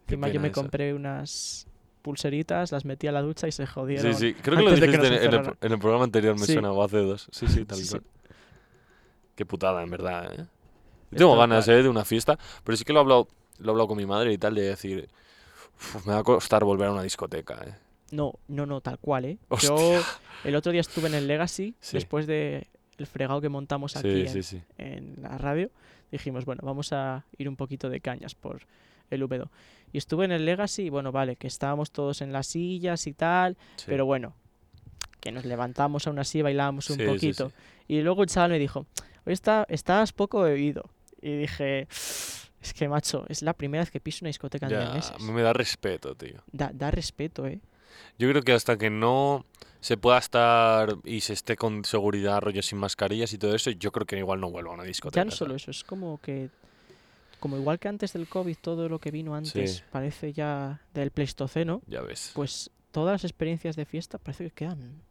Encima yo me esa. compré unas pulseritas, las metí a la ducha y se jodieron. Sí, sí, creo que lo que dijiste nos en, el, en el programa anterior, me suena, o hace dos. Sí, sí, tal cual. Qué putada, en verdad, ¿eh? Tengo ganas. ¿eh? De una fiesta, pero sí que lo he hablado, lo he hablado con mi madre y tal, de decir, "Uf, me va a costar volver a una discoteca, ¿eh? No, no, no, tal cual, ¿eh? Hostia. Yo el otro día estuve en el Legacy, Sí. después de el fregado que montamos aquí Sí, en, sí, sí. en la radio, dijimos, bueno, vamos a ir un poquito de cañas por el Úbedo. Y estuve en el Legacy, y bueno, vale, que estábamos todos en las sillas y tal, pero bueno, que nos levantamos aún así, bailábamos un poquito. Y luego el chaval me dijo, hoy está, estás poco bebido. Y dije, es que macho, es la primera vez que piso una discoteca en Ya, meses. me da respeto, tío. Da, da respeto, ¿eh? Yo creo que hasta que no se pueda estar y se esté con seguridad, rollo sin mascarillas y todo eso, yo creo que igual no vuelvo a una discoteca. Ya no solo eso, es como que como igual que antes del COVID, todo lo que vino antes Sí. parece ya del Pleistoceno, Ya ves. pues todas las experiencias de fiesta parece que quedan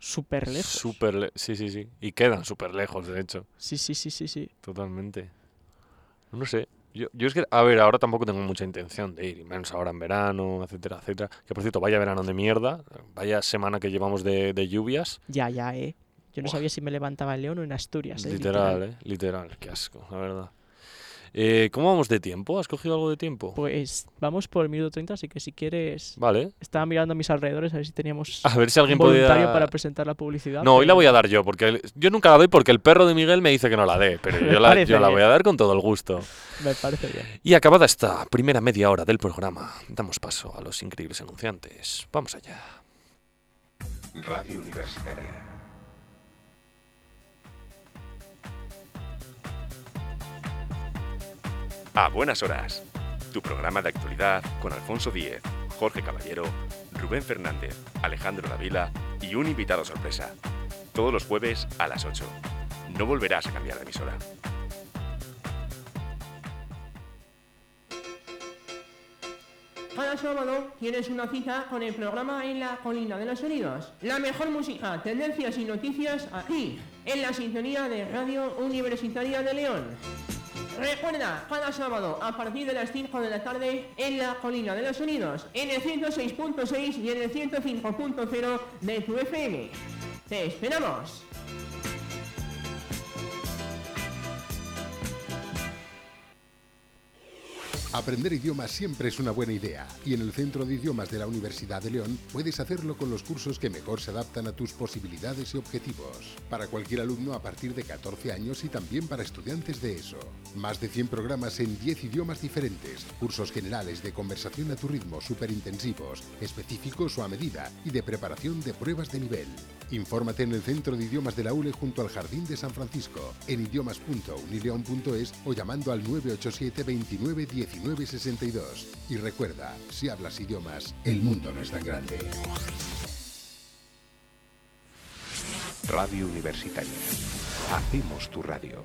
súper lejos. Súper le- sí, sí, sí. Y quedan súper lejos, de hecho. Sí, sí, sí, sí, sí. Totalmente. No sé. Yo, yo es que, a ver, ahora tampoco tengo mucha intención de ir, menos ahora en verano, etcétera, etcétera. Que por cierto, vaya verano de mierda, vaya semana que llevamos de, de lluvias. Ya, ya, eh. Yo no Buah. sabía si me levantaba en León o en Asturias. eh, literal, eh. Literal, qué asco, la verdad. Eh, ¿Cómo vamos de tiempo? ¿Has cogido algo de tiempo? Pues vamos por el minuto 30, así que si quieres... Vale. Estaba mirando a mis alrededores a ver si teníamos A ver si alguien voluntario podía... para presentar la publicidad. No, hoy la voy a dar yo, porque el- yo nunca la doy porque el perro de Miguel me dice que no la dé, pero Me yo la, yo voy a dar con todo el gusto. Me parece bien. Y acabada esta primera media hora del programa, damos paso a los increíbles anunciantes. Vamos allá. Radio Universitaria. A buenas horas. Tu programa de actualidad con Alfonso Díez, Jorge Caballero, Rubén Fernández, Alejandro Davila y un invitado sorpresa. Todos los jueves a las 8. No volverás a cambiar de emisora. Cada sábado tienes una cita con el programa En la Colina de los Sonidos. La mejor música, tendencias y noticias aquí, en la sintonía de Radio Universitaria de León. Recuerda, cada sábado a partir de las 5 de la tarde en la Colina de los Sonidos, en el 106.6 y en el 105.0 de tu FM. ¡Te esperamos! Aprender idiomas siempre es una buena idea y en el Centro de Idiomas de la Universidad de León puedes hacerlo con los cursos que mejor se adaptan a tus posibilidades y objetivos. Para cualquier alumno a partir de 14 años y también para estudiantes de ESO. Más de 100 programas en 10 idiomas diferentes, cursos generales de conversación a tu ritmo superintensivos, específicos o a medida y de preparación de pruebas de nivel. Infórmate en el Centro de Idiomas de la ULE junto al Jardín de San Francisco, en idiomas.unileon.es o llamando al 987 29 19 62. Y recuerda, si hablas idiomas, el mundo no es tan grande. Radio Universitaria. Hacemos tu radio.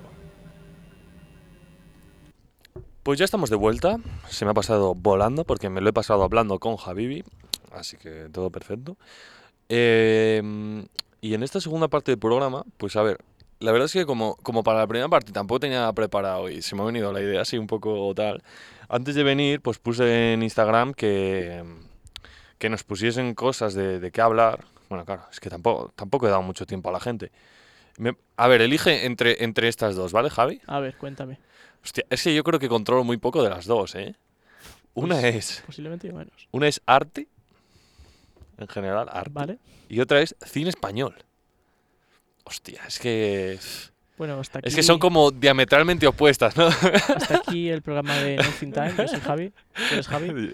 Pues ya estamos de vuelta. Se me ha pasado volando porque me lo he pasado hablando con Javibi. Así que todo perfecto. Eh, y en esta segunda parte del programa, pues a ver, la verdad es que como, como para la primera parte tampoco tenía preparado y se me ha venido la idea así un poco tal. Antes de venir, pues puse en Instagram que, que nos pusiesen cosas de, de qué hablar. Bueno, claro, es que tampoco, tampoco he dado mucho tiempo a la gente. Me- a ver, elige entre, entre estas dos, ¿vale, Javi? A ver, cuéntame. Hostia, es que yo creo que controlo muy poco de las dos, ¿eh? Una Pues, es, Posiblemente yo menos. una es arte, en general, arte. ¿Vale? Y otra es cine español. Hostia, es que... Bueno, hasta aquí, Es que son como diametralmente opuestas, ¿no? hasta aquí el programa de Nothing Time. Yo soy Javi. Tú eres Javi.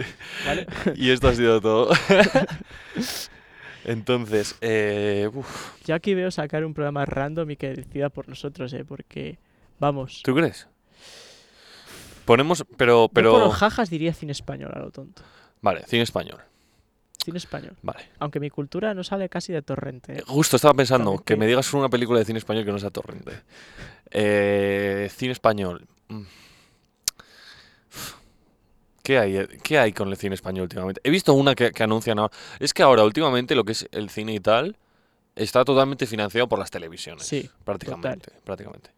¿Vale? y esto ha sido todo. Entonces, eh, uf, Yo aquí veo sacar un programa random y que decida por nosotros, ¿eh? Porque, vamos. ¿tú crees? Ponemos, pero, Yo por pero... los jajas diría cine español, a lo tonto. Vale, cine español. Cine español. Vale. Aunque mi cultura no sale casi de torrente. Eh. Justo estaba pensando que me digas una película de cine español que no sea torrente. Eh, cine español. Mm. ¿Qué hay, eh? ¿Qué hay con el cine español últimamente? He visto una que, que anuncian ahora. Es que ahora, últimamente, lo que es el cine y tal está totalmente financiado por las televisiones. Sí, prácticamente. prácticamente.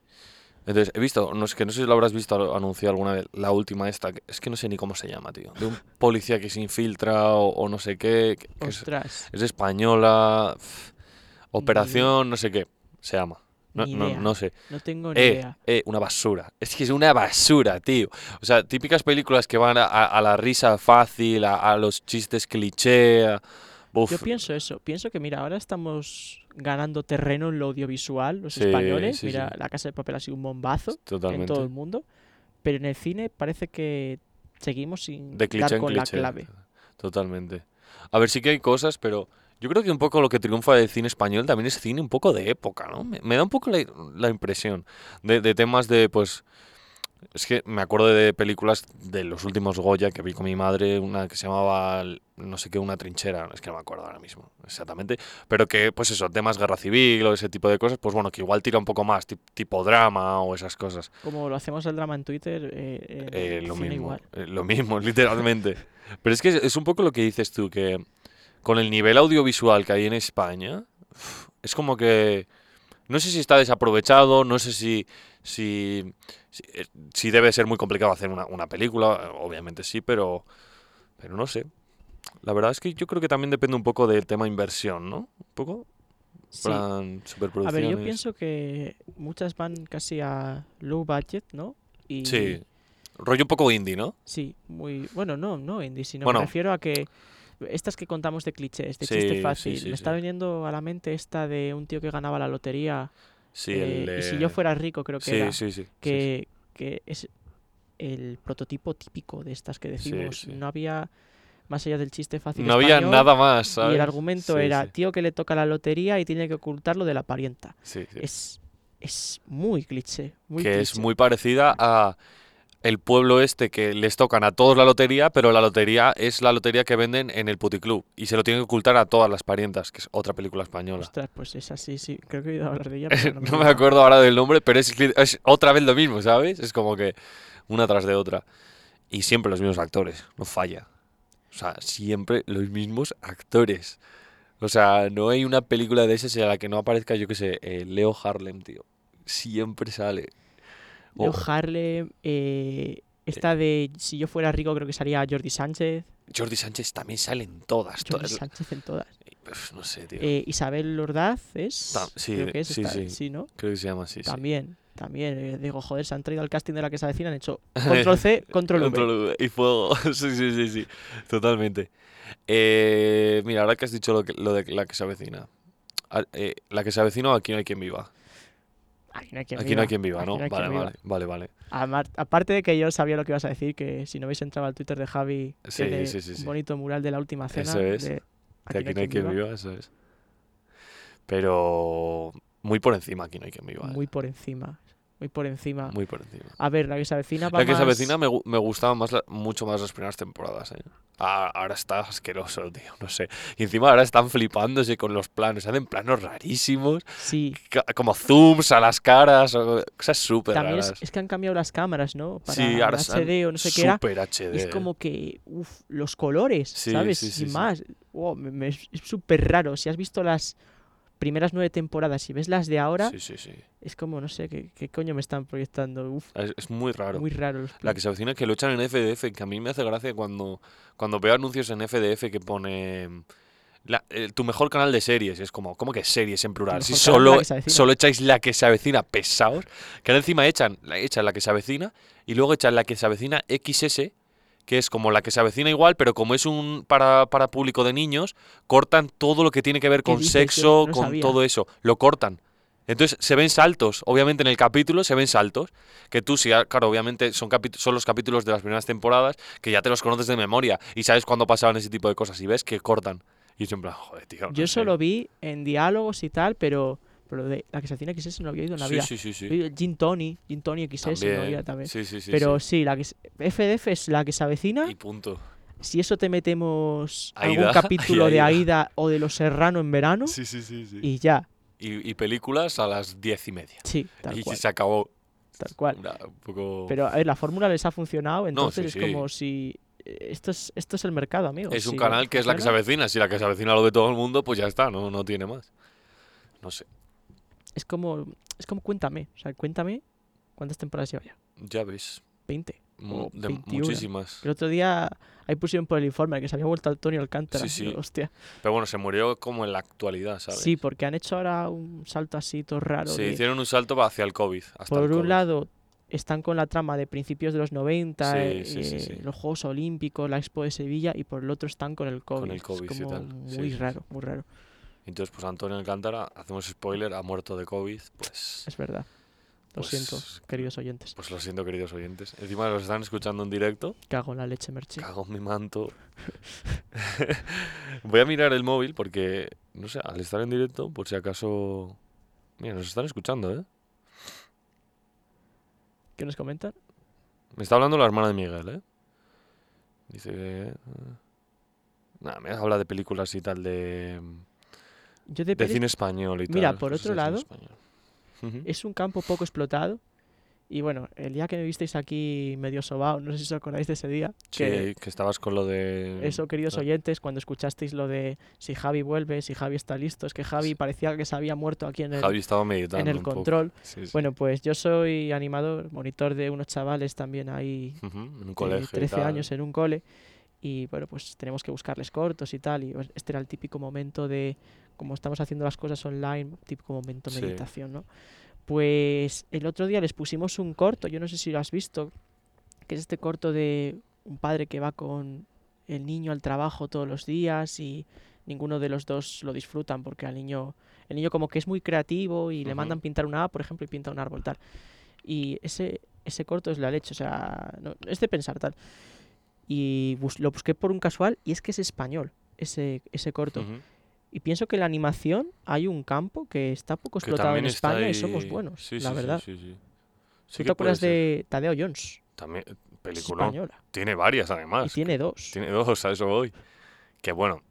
Entonces, he visto, no sé, que no sé si lo habrás visto anunciado alguna vez, la última esta, que- es que no sé ni cómo se llama, tío. De un policía que se infiltra o, o no sé qué. que- que es- es española. Operación, no sé qué. Se llama. No, no, no sé. No tengo ni Eh, idea. eh, una basura. Es que es una basura, tío. O sea, típicas películas que van a, a- a la risa fácil, a, a los chistes cliché. Yo pienso eso. Pienso que, mira, ahora estamos ganando terreno en lo audiovisual, los Sí, españoles. sí, mira, sí. La Casa de Papel ha sido un bombazo en todo el mundo. Pero en el cine parece que seguimos sin De dar con cliché. la clave. Totalmente. A ver, sí que hay cosas, pero yo creo que un poco lo que triunfa del cine español también es cine un poco de época, ¿no? Me, me da un poco la, la impresión de, de temas de, pues, Es que me acuerdo de películas de los últimos Goya que vi con mi madre, una que se llamaba no sé qué, una trinchera, es que no me acuerdo ahora mismo exactamente, pero que pues eso, temas guerra civil o ese tipo de cosas, pues bueno, que igual tira un poco más, tip- tipo drama o esas cosas. Como lo hacemos el drama en Twitter, eh, Eh, el lo cine mismo, igual. eh, lo mismo, literalmente. Pero es que es un poco lo que dices tú, que con el nivel audiovisual que hay en España, es como que no sé si está desaprovechado, no sé si si, eh, si debe ser muy complicado hacer una, una película, eh, obviamente sí, pero pero no sé. La verdad es que yo creo que también depende un poco del tema inversión, ¿no? Un poco, Sí. plan A ver, yo pienso que muchas van casi a low budget, ¿no? Y Sí, rollo un poco indie, ¿no? Sí, muy. Bueno, no, no indie, sino Bueno. me refiero a que. Estas que contamos de clichés, de Sí, chiste sí, fácil. sí, me sí. está viniendo a la mente esta de un tío que ganaba la lotería. Sí, eh, el y si yo fuera rico, creo que sí, era. sí, que, que es el prototipo típico de estas que decimos. No había, más allá del chiste fácil. No había nada más, Y el argumento era: tío que le toca la lotería y tiene que ocultarlo de la parienta. Sí, sí. Es, es muy cliché. Muy que es muy parecida a el pueblo este que les tocan a todos la lotería, pero la lotería es la lotería que venden en el puticlub y se lo tienen que ocultar a todas las parientas, que es otra película española. Ostras, pues es así, sí. Creo que he oído hablar de ella. pero no me me acuerdo. ahora del nombre, pero es otra vez lo mismo, ¿sabes? Es como que una tras de otra. Y siempre los mismos actores, no falla. O sea, siempre los mismos actores. O sea, no hay una película de esas en la que no aparezca, yo qué sé, eh, Leo Harlem, tío. Siempre sale. O- Leo Harlem, eh, esta de Si yo fuera rico, creo que salía Jordi Sánchez. Jordi Sánchez también sale en todas. Jordi todas- Sánchez en todas. Uf, no sé, tío. Eh, Isabel Lordaz es. Sí, creo que es sí, esta- sí. ¿no? Creo que se llama así. sí. También, también. eh, digo, joder, se han traído al casting de la que se avecina, han hecho control C, control V. Control V y fuego. sí, sí, sí, sí. Totalmente. Eh, mira, ahora que has dicho lo, que- lo de la que se avecina. Ah, eh, la que se avecina o aquí no hay quien viva. Aquí no hay quien Aquí viva, no hay quien viva, aquí ¿no? no hay vale, viva. vale, vale, vale. Aparte de que yo sabía lo que ibas a decir, que si no habéis entrado al Twitter de Javi, Sí, tiene sí, sí, un bonito mural de la última cena. Eso es. de aquí no hay quien viva, viva, eso es. Pero muy por encima aquí no hay quien viva. eh. Muy por encima. Muy por encima. Muy por encima. A ver, la que se avecina va La que se avecina me, me gustaba más la- mucho más las primeras temporadas, ¿eh? Ah, ahora está asqueroso, tío, no sé. Y encima ahora están flipándose con los planos, hacen planos rarísimos, Sí, como zooms a las caras, o cosas súper también es, raras. es que han cambiado las cámaras, ¿no? Para sí, ahora HD o no sé qué era. HD. Y es como que, uff, los colores, Sí, ¿sabes? sí, sí, y más. Wow, me- me- es súper raro. Si has visto las primeras nueve temporadas y ves las de ahora, Sí, sí, sí. es como, no sé, ¿qué, qué coño me están proyectando? Uf, Es, es muy raro. muy raro. La que se avecina que lo echan en FDF, que a mí me hace gracia cuando, cuando veo anuncios en FDF que pone la- eh, tu mejor canal de series. Es como, ¿cómo que series en plural? Si solo, solo echáis la que se avecina, pesados. Que ahora encima echan, la- echan la que se avecina y luego echan la que se avecina XS, que es como la que se avecina igual, pero como es un para, para público de niños, cortan todo lo que tiene que ver ¿Qué con dices? Sexo, no con sabía. todo eso. Lo cortan. Entonces se ven saltos, obviamente en el capítulo se ven saltos, que tú sí, ah, claro, obviamente son, son los capítulos de las primeras temporadas que ya te los conoces de memoria y sabes cuándo pasaban ese tipo de cosas y ves que cortan. Y yo en plan, joder, tío. no Yo sé. solo vi en diálogos y tal, pero, pero de la que se avecina XS no había ido en la Sí, vida. sí, sí, sí. Gin Tony, Gin Tony XS no También. había también. Sí, sí, sí, pero sí. sí, la que FDF es la que se avecina. Y punto. Si eso te metemos Aida, algún capítulo de Aida. O de Los Serrano en verano Sí, sí, sí, y ya. Y, y películas a las diez y media. Sí, tal y cual. se acabó. Tal cual. Una- un poco... Pero a ver, la fórmula les ha funcionado, entonces es como si. eh, Esto es, esto es el mercado, amigo. es un Si canal que es la que se avecina. Si la que se avecina lo ve todo el mundo, pues ya está, no, no tiene más. No sé. Es como. Es como cuéntame. O sea, cuéntame cuántas temporadas lleva ya. Ya ves. 20. mu- O de 21. muchísimas. El otro día ahí pusieron por el informe que se había vuelto Antonio Alcántara. Sí, sí. Hostia. Pero bueno, se murió como en la actualidad, ¿sabes? Sí, porque han hecho ahora un salto así todo raro. Sí, de- hicieron un salto hacia el COVID. Hasta por el un COVID. lado, están con la trama de principios de los 90, Sí, eh, sí, los Juegos Olímpicos, la Expo de Sevilla, y por el otro están con el COVID. el Es COVID y como tal. muy raro, muy raro. Entonces, pues Antonio Alcántara, hacemos spoiler, ha muerto de COVID. Pues, Es verdad. Lo Pues, siento, queridos oyentes. pues lo siento, queridos oyentes. Encima los están escuchando en directo. Cago en la leche, Merchi. Cago en mi manto. Voy a mirar el móvil porque, no sé, al estar en directo, por si acaso... Mira, nos están escuchando, ¿eh? ¿Qué nos comentan? Me está hablando la hermana de Miguel, ¿eh? Dice que... eh, Nada, me habla de películas y tal de... Yo de De cine español y tal. Mira, por cosas otro lado, es un campo poco explotado. Y bueno, el día que me visteis aquí medio sobao, no sé si os acordáis de ese día, que Sí, que estabas con lo de... eso, queridos ah. oyentes, cuando escuchasteis lo de si Javi vuelve, si Javi está listo, es que Javi Sí. parecía que se había muerto aquí en el, Javi estaba meditando en el control. Sí, sí. Bueno, pues yo soy animador, monitor de unos chavales también ahí Ujú, En un colegio y 13 tal. años en un cole y bueno, pues tenemos que buscarles cortos y tal y pues, este era el típico momento de como estamos haciendo las cosas online, típico momento Sí. meditación, ¿no? Pues el otro día les pusimos un corto, yo no sé si lo has visto, que es este corto de un padre que va con el niño al trabajo todos los días y ninguno de los dos lo disfrutan porque al niño el niño como que es muy creativo y le Ujú. mandan pintar una A, por ejemplo, y pinta un árbol tal. Y ese ese corto es la leche, o sea, no, es de pensar tal. Y bus- lo busqué por un casual y es que es español ese, ese corto. Y pienso que la animación hay un campo que está poco explotado en España y somos buenos, sí, la sí, verdad. Sí, sí, Sí ¿Tú que te acuerdas puede ser. de Tadeo Jones? También, Es película. española. Tiene varias Y además. tiene dos. Tiene dos, a eso voy. Que bueno,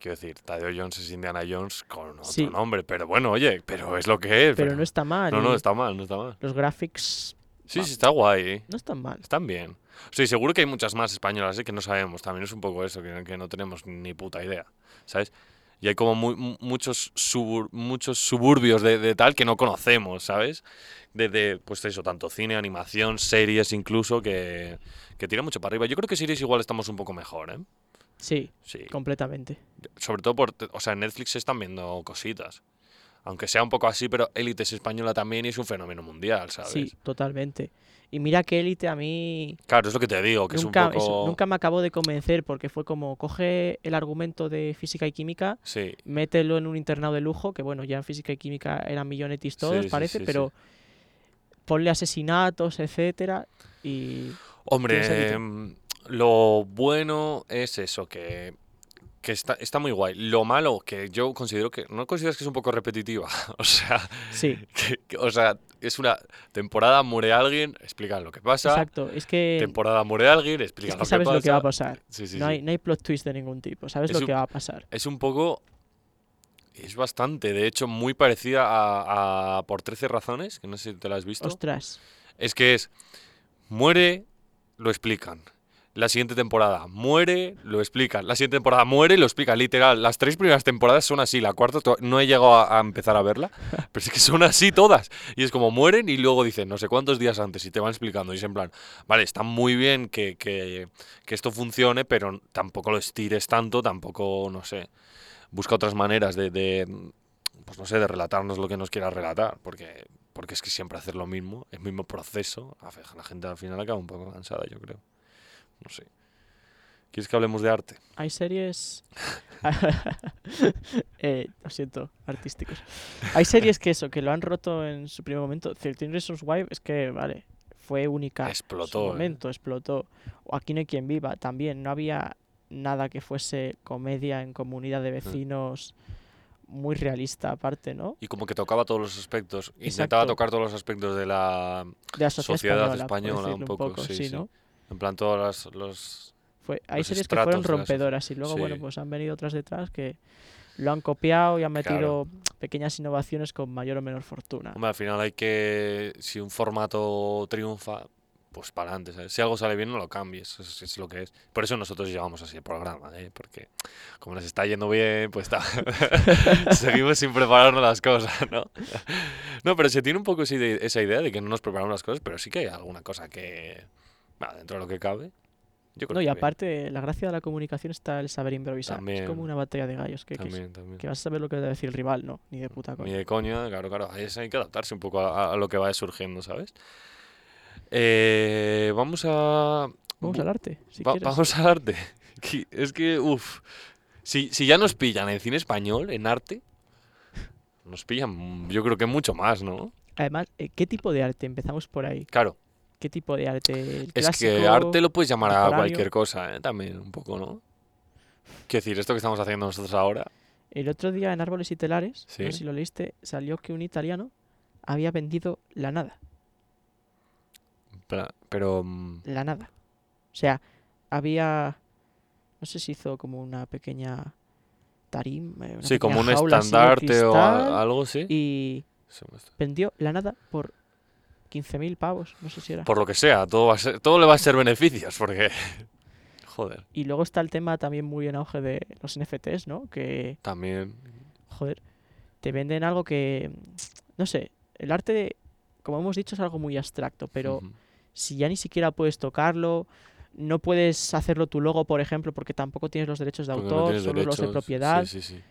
quiero decir, Tadeo Jones es Indiana Jones con otro Sí. nombre. Pero bueno, oye, pero es lo que es. Pero no está mal. No, no, y está mal, no está mal. Los graphics Sí, Va. sí, está guay. ¿eh? no están mal. Están bien. Sí, seguro que hay muchas más españolas ¿eh? que no sabemos. También es un poco eso, que, que no tenemos ni puta idea. ¿Sabes? Y hay como mu- mu- muchos, subur- muchos suburbios de, de tal que no conocemos, ¿sabes? De, de, pues eso, tanto cine, animación, series incluso, que, que tira mucho para arriba. Yo creo que series igual estamos un poco mejor, ¿eh? Sí, Sí. completamente. Sobre todo por, o sea, en Netflix se están viendo cositas. Aunque sea un poco así, pero Élite es española también y es un fenómeno mundial, ¿sabes? Sí, totalmente. Y mira que Élite a mí Claro, es lo que te digo, que nunca, es un eso, poco... nunca me acabó de convencer porque fue como coge el argumento de física y química, Sí, mételo en un internado de lujo, que bueno, ya en física y química eran millonetis todos, Sí, parece, sí, pero ponle asesinatos, etcétera, y Hombre, em, lo bueno es eso, que, que está, está muy guay. Lo malo, que yo considero que... ¿No consideras que es un poco repetitiva? o sea, sí, que- que- o sea, es una temporada, muere alguien, explican lo que pasa. exacto. Es que, Temporada, muere alguien, es explican que lo que sabes pasa. lo que va a pasar. Sí, sí, no, sí. Hay, no hay plot twist de ningún tipo, sabes Es lo un- que va a pasar. Es un poco... Es bastante, de hecho, muy parecida a, a Por 13 razones, que no sé si te la has visto. Ostras, Es que es, muere, lo explican. La siguiente temporada muere, lo explican. La siguiente temporada muere, lo explican. Literal, las tres primeras temporadas son así. La cuarta no he llegado a, a empezar a verla, pero es que son así todas. Y es como mueren y luego dicen no sé cuántos días antes y te van explicando. Y es en plan, vale, está muy bien que, que, que esto funcione, pero tampoco lo estires tanto, tampoco, no sé. Busca otras maneras de, de, pues no sé, de relatarnos lo que nos quiera relatar, porque, porque es que siempre hacer lo mismo, el mismo proceso, la gente al final acaba un poco cansada, yo creo. No sé. ¿Quieres que hablemos de arte? hay series... eh, lo siento, artísticos. Hay series que eso, que lo han roto en su primer momento. 13 Reasons Why es que, vale, fue única. en su Explotó, ¿eh? momento, explotó. O Aquí no hay quien viva, también. No había nada que fuese comedia en comunidad Mm. de vecinos muy realista aparte, ¿no? Y como que tocaba todos los aspectos, intentaba tocar todos los aspectos de la... De la sociedad, española, un poco, sí, sí. ¿no? En plan, todos los... los- Fue, hay los series que fueron rompedoras y luego, bueno, pues han venido otras detrás que lo han copiado y han Claro. metido pequeñas innovaciones con mayor o menor fortuna. Hombre, al final hay que... Si un formato triunfa, pues para adelante, ¿sabes? Si algo sale bien, no lo cambies, es, es lo que es. Por eso nosotros llegamos así al programa, ¿eh? Porque como nos está yendo bien, pues está... seguimos sin prepararnos las cosas, ¿no? no, pero se tiene un poco esa idea de que no nos preparamos las cosas, pero sí que hay alguna cosa que... Dentro de lo que cabe. Yo creo No, y que bien. aparte, la gracia de la comunicación está el saber improvisar. Es como una batalla de gallos, que, que, También, que vas a saber lo que va a decir el rival, no, ni de puta Ni coña. de coña, claro, claro. Hay que adaptarse un poco a, a lo que vaya surgiendo, ¿sabes? Eh, vamos a... Vamos al arte, si va- vamos al arte. Es que, uff. Si, si ya nos pillan en cine español, en arte, nos pillan, yo creo que mucho más, ¿no? Además, eh, ¿qué tipo de arte? Empezamos por ahí. Claro, ¿Qué tipo de arte? ¿El es que clásico? arte lo puedes llamar a cualquier cosa, ¿eh? También, un poco, ¿no? Quiero decir, esto que estamos haciendo nosotros ahora, El otro día en Árboles y Telares, no sé si lo leíste, salió que un italiano había vendido la nada. Pero... mm, la nada. O sea, había. No sé si hizo como una pequeña tarima. una Sí, como un estandarte o algo, sí. Y vendió la nada por 15.000 pavos. No sé si era. Por lo que sea, todo, va a ser, todo le va a ser beneficios, porque... Joder, Y luego está el tema también muy en auge de los NFTs, ¿no? Que, también... joder, te venden algo que. No sé, el arte, como hemos dicho, es algo muy abstracto, pero si ya ni siquiera puedes tocarlo, no puedes hacerlo tu logo, por ejemplo, porque tampoco tienes los derechos de Porque autor, solo los de propiedad. Sí, sí, sí.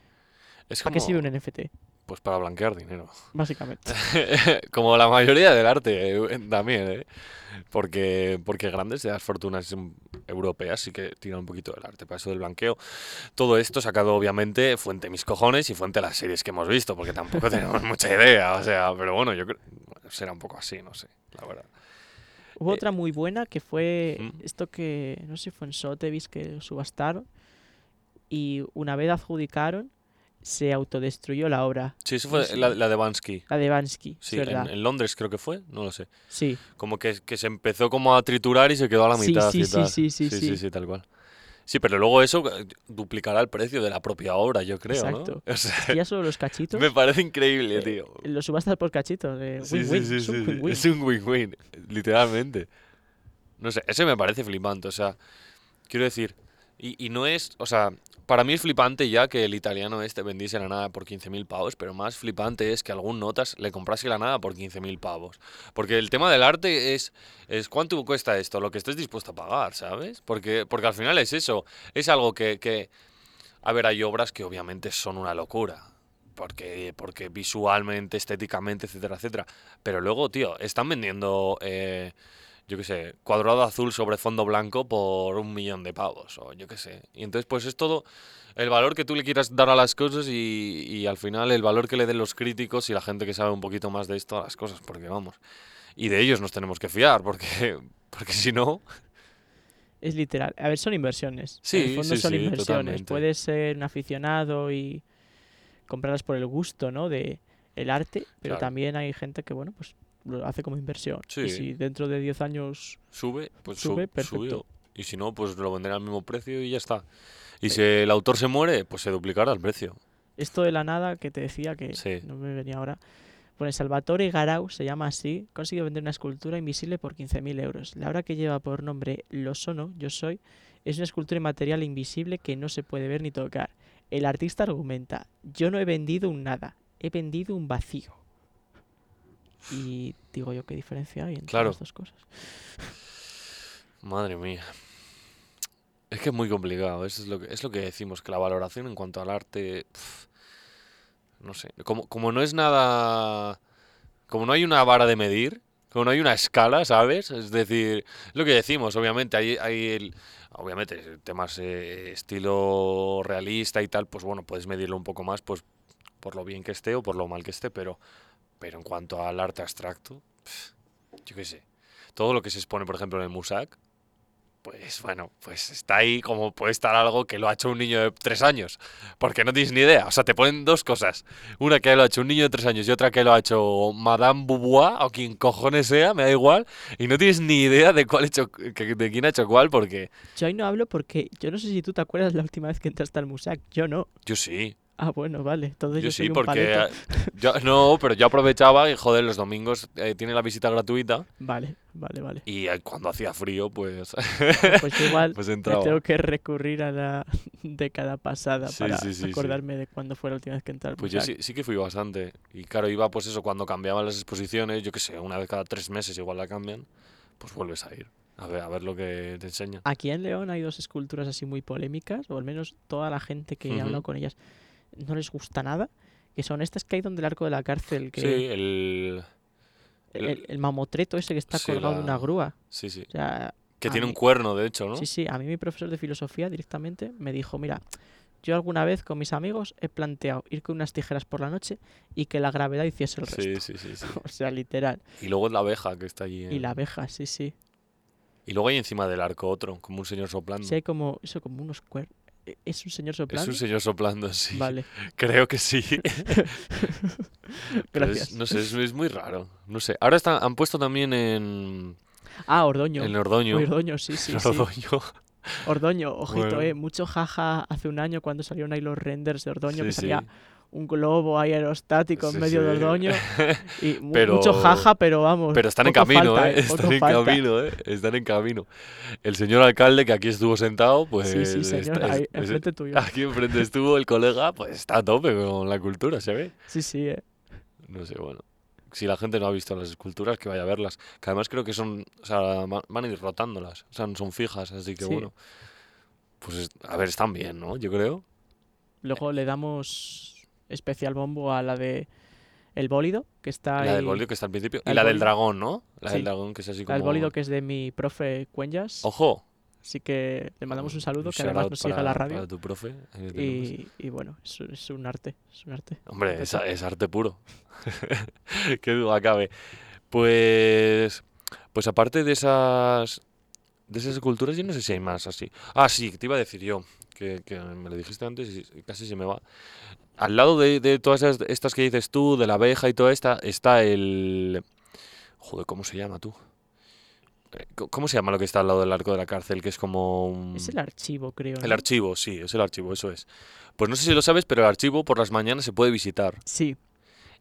Es ¿Para como... qué sirve un NFT? Pues para blanquear dinero. Básicamente. como la mayoría del arte eh, también, ¿eh? Porque, porque grandes de las fortunas europeas sí que tiran un poquito del arte, para eso del blanqueo. Todo esto sacado obviamente fuente mis cojones y fuente las series que hemos visto, porque tampoco tenemos mucha idea, o sea, pero bueno, yo creo bueno, será un poco así, no sé, la verdad. Hubo Eh, otra muy buena que fue ¿Mm? esto que, no sé si fue en Sotheby's que subastaron y una vez adjudicaron, se autodestruyó la obra, Sí, eso fue la, la de Bansky. la de Bansky, Sí, es en, Londres creo que fue, no lo sé. Sí, Como que, que se empezó como a triturar y se quedó a la mitad sí, sí, sí, sí, sí, sí. sí, tal cual. Sí, pero luego eso eh, duplicará el precio de la propia obra, yo creo, Exacto. ¿no? O sea, Es que ya solo los cachitos, me parece increíble, eh, tío. los subastas por cachitos, de Sí, sí, win-win, sí, es un sí, sí, win-win. Es un win-win, literalmente. No sé, ese me parece flipante, o sea, quiero decir, y, no es, o sea, para mí es flipante ya que el italiano este vendiese la nada por 15.000 pavos, pero más flipante es que algún notas le comprase la nada por 15.000 pavos. Porque el tema del arte es, es cuánto cuesta esto, lo que estés dispuesto a pagar, ¿sabes? Porque, porque al final es eso, es algo que, que, a ver, hay obras que obviamente son una locura. Porque, porque visualmente, estéticamente, etcétera, etcétera. Pero luego, tío, están vendiendo, eh, yo qué sé, cuadrado azul sobre fondo blanco por un millón de pavos, o yo qué sé. Y entonces, pues es todo el valor que tú le quieras dar a las cosas y, y al final el valor que le den los críticos y la gente que sabe un poquito más de esto a las cosas, porque vamos. Y de ellos nos tenemos que fiar, porque, porque si no, Es literal. A ver, son inversiones. en Sí, el fondo sí, son sí, inversiones. totalmente. Puedes ser un aficionado y comprarlas por el gusto, ¿no? De el arte, pero Claro. también hay gente que, bueno, pues lo hace como inversión. Sí. Y si dentro de 10 años sube, pues Sube, perfecto. subió. Y si no, pues lo venderá al mismo precio y ya está. Y si el autor se muere, pues se duplicará el precio. Esto de la nada que te decía que Sí. no me venía ahora. Pone Salvatore Garau, se llama así, consigue vender una escultura invisible por 15.000 euros. La obra que lleva por nombre Lo Sono, Yo Soy, es una escultura en material invisible que no se puede ver ni tocar. El artista argumenta, yo no he vendido un nada, he vendido un vacío. Y digo yo, ¿qué diferencia hay entre Claro. las dos cosas? Madre mía. Es que es muy complicado. Eso es lo que, es lo que decimos, que la valoración en cuanto al arte. pf, no sé. Como, como no es nada. Como no hay una vara de medir, como no hay una escala, ¿sabes? Es decir, lo que decimos, obviamente, hay, hay el. Obviamente, temas eh, estilo realista y tal, pues bueno, puedes medirlo un poco más, pues por lo bien que esté o por lo mal que esté, pero, pero en cuanto al arte abstracto, yo qué sé. Todo lo que se expone, por ejemplo, en el Musac, pues bueno, pues está ahí como puede estar algo que lo ha hecho un niño de tres años, porque no tienes ni idea. O sea, te ponen dos cosas. Una que lo ha hecho un niño de tres años y otra que lo ha hecho Madame Beauvoir o quien cojones sea, me da igual. Y no tienes ni idea de cuál hecho, de quién ha hecho cuál, porque Yo ahí no hablo porque yo no sé si tú te acuerdas la última vez que entraste al Musac. Yo no. yo sí. Ah, bueno, vale. Entonces yo, Yo soy sí, un porque eh, yo, no, pero yo aprovechaba y joder, los domingos eh, tiene la visita gratuita Vale, vale, vale. y eh, cuando hacía frío, pues, Pues igual pues me entraba. tengo que recurrir a la década pasada Sí, para sí, acordarme de cuándo fue la última vez que entré al Pues yo sí, sí que fui bastante. Y claro, iba pues eso, cuando cambiaban las exposiciones, yo qué sé, una vez cada tres meses igual la cambian, pues vuelves a ir. A ver, a ver lo que te enseñan. Aquí en León hay dos esculturas así muy polémicas, o al menos toda la gente que he hablado Ujú. con ellas no les gusta nada, que son estas que hay donde el arco de la cárcel, que Sí, el... el, el- el mamotreto ese que está sí, colgado de una la- grúa. Sí, sí. O sea, Que tiene mí- un cuerno, de hecho, ¿no? sí, sí, a mí mi profesor de filosofía directamente me dijo, mira, yo alguna vez con mis amigos he planteado ir con unas tijeras por la noche y que la gravedad hiciese el resto. Sí, sí, sí, sí. O sea, literal. Y luego la abeja que está allí. Y en- la abeja, sí, sí. y luego hay encima del arco otro, como un señor soplando. Sí, hay como, eso, como unos cuernos. ¿Es un señor es soplando? un señor soplando, sí. Vale, Creo que sí. Es- gracias. no sé, es, es muy raro. No sé. Ahora está, han puesto también en... Ah, Ordoño. En Ordoño. Ordoño, sí, sí. Ordoño. Ordoño, ojito, Bueno. eh. Mucho jaja hace un año cuando salieron ahí los renders de Ordoño, Sí, que sí. Un globo aerostático Sí, en medio de sí. Ordoño. Y Pero- mucho jaja, pero vamos. Pero están en camino, falta, ¿eh? Poco Están en falta. camino, ¿eh? Están en camino. El señor alcalde que aquí estuvo sentado, pues... Sí, sí, señor, está- ahí, es- enfrente tuyo. Aquí enfrente estuvo el colega, pues está a tope con la cultura, ¿se ve? Sí, sí, eh. No sé, bueno. Si la gente no ha visto las esculturas, que vaya a verlas. Que además creo que son, o sea, van a ir rotándolas. O sea, no son fijas, así que Sí. bueno. Pues, es- a ver, están bien, ¿no? Yo creo. Luego le damos especial bombo a la de El Bólido, que está La del bólido que está al principio. Y la del dragón, ¿no? La del dragón que es así la como... del Bólido, que es de mi profe Cuenyas. Ojo. Así que le mandamos un saludo, que además nos sigue a la para radio. tu profe. Y, y bueno, es, es un arte, es un arte. Hombre, es arte puro. Qué duda cabe. Pues, pues aparte de esas, de esas esculturas, yo no sé si hay más así. Ah, sí, te iba a decir yo, que, que me lo dijiste antes y casi se me va. Al lado de, de todas esas- estas que dices tú, de la abeja y toda esta, está el... Joder, ¿cómo se llama tú? Eh, ¿Cómo se llama lo que está al lado del arco de la cárcel? Que es como un... Es el archivo, creo. El ¿no? archivo, sí, es el archivo, eso es. Pues no sé si lo sabes, pero el archivo por las mañanas se puede visitar Sí,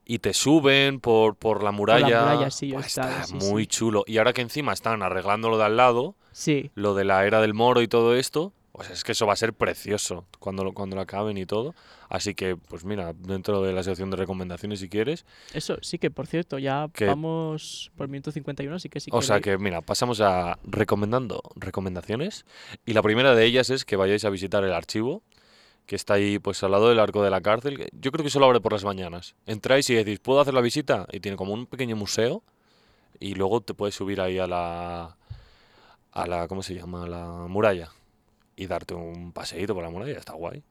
y te suben por, por la muralla. muralla, sí, yo Buah, está sí, muy sí. chulo. Y ahora que encima están arreglando lo de al lado, sí. lo de la era del moro y todo esto, pues es que eso va a ser precioso cuando lo, cuando lo acaben y todo. Así que, pues mira, dentro de la sección de recomendaciones si quieres. Eso sí que, por cierto, ya Que- vamos por minuto 51, así que sí o sea que, mira, pasamos a recomendando recomendaciones. Y la primera de ellas es que vayáis a visitar el archivo, que está ahí pues al lado del arco de la cárcel. que Yo creo que solo abre por las mañanas. Entráis y decís, ¿puedo hacer la visita? Y tiene como un pequeño museo. Y luego te puedes subir ahí a la. A la. ¿cómo se llama? A la muralla. Y darte un paseíto por la muralla. Está guay.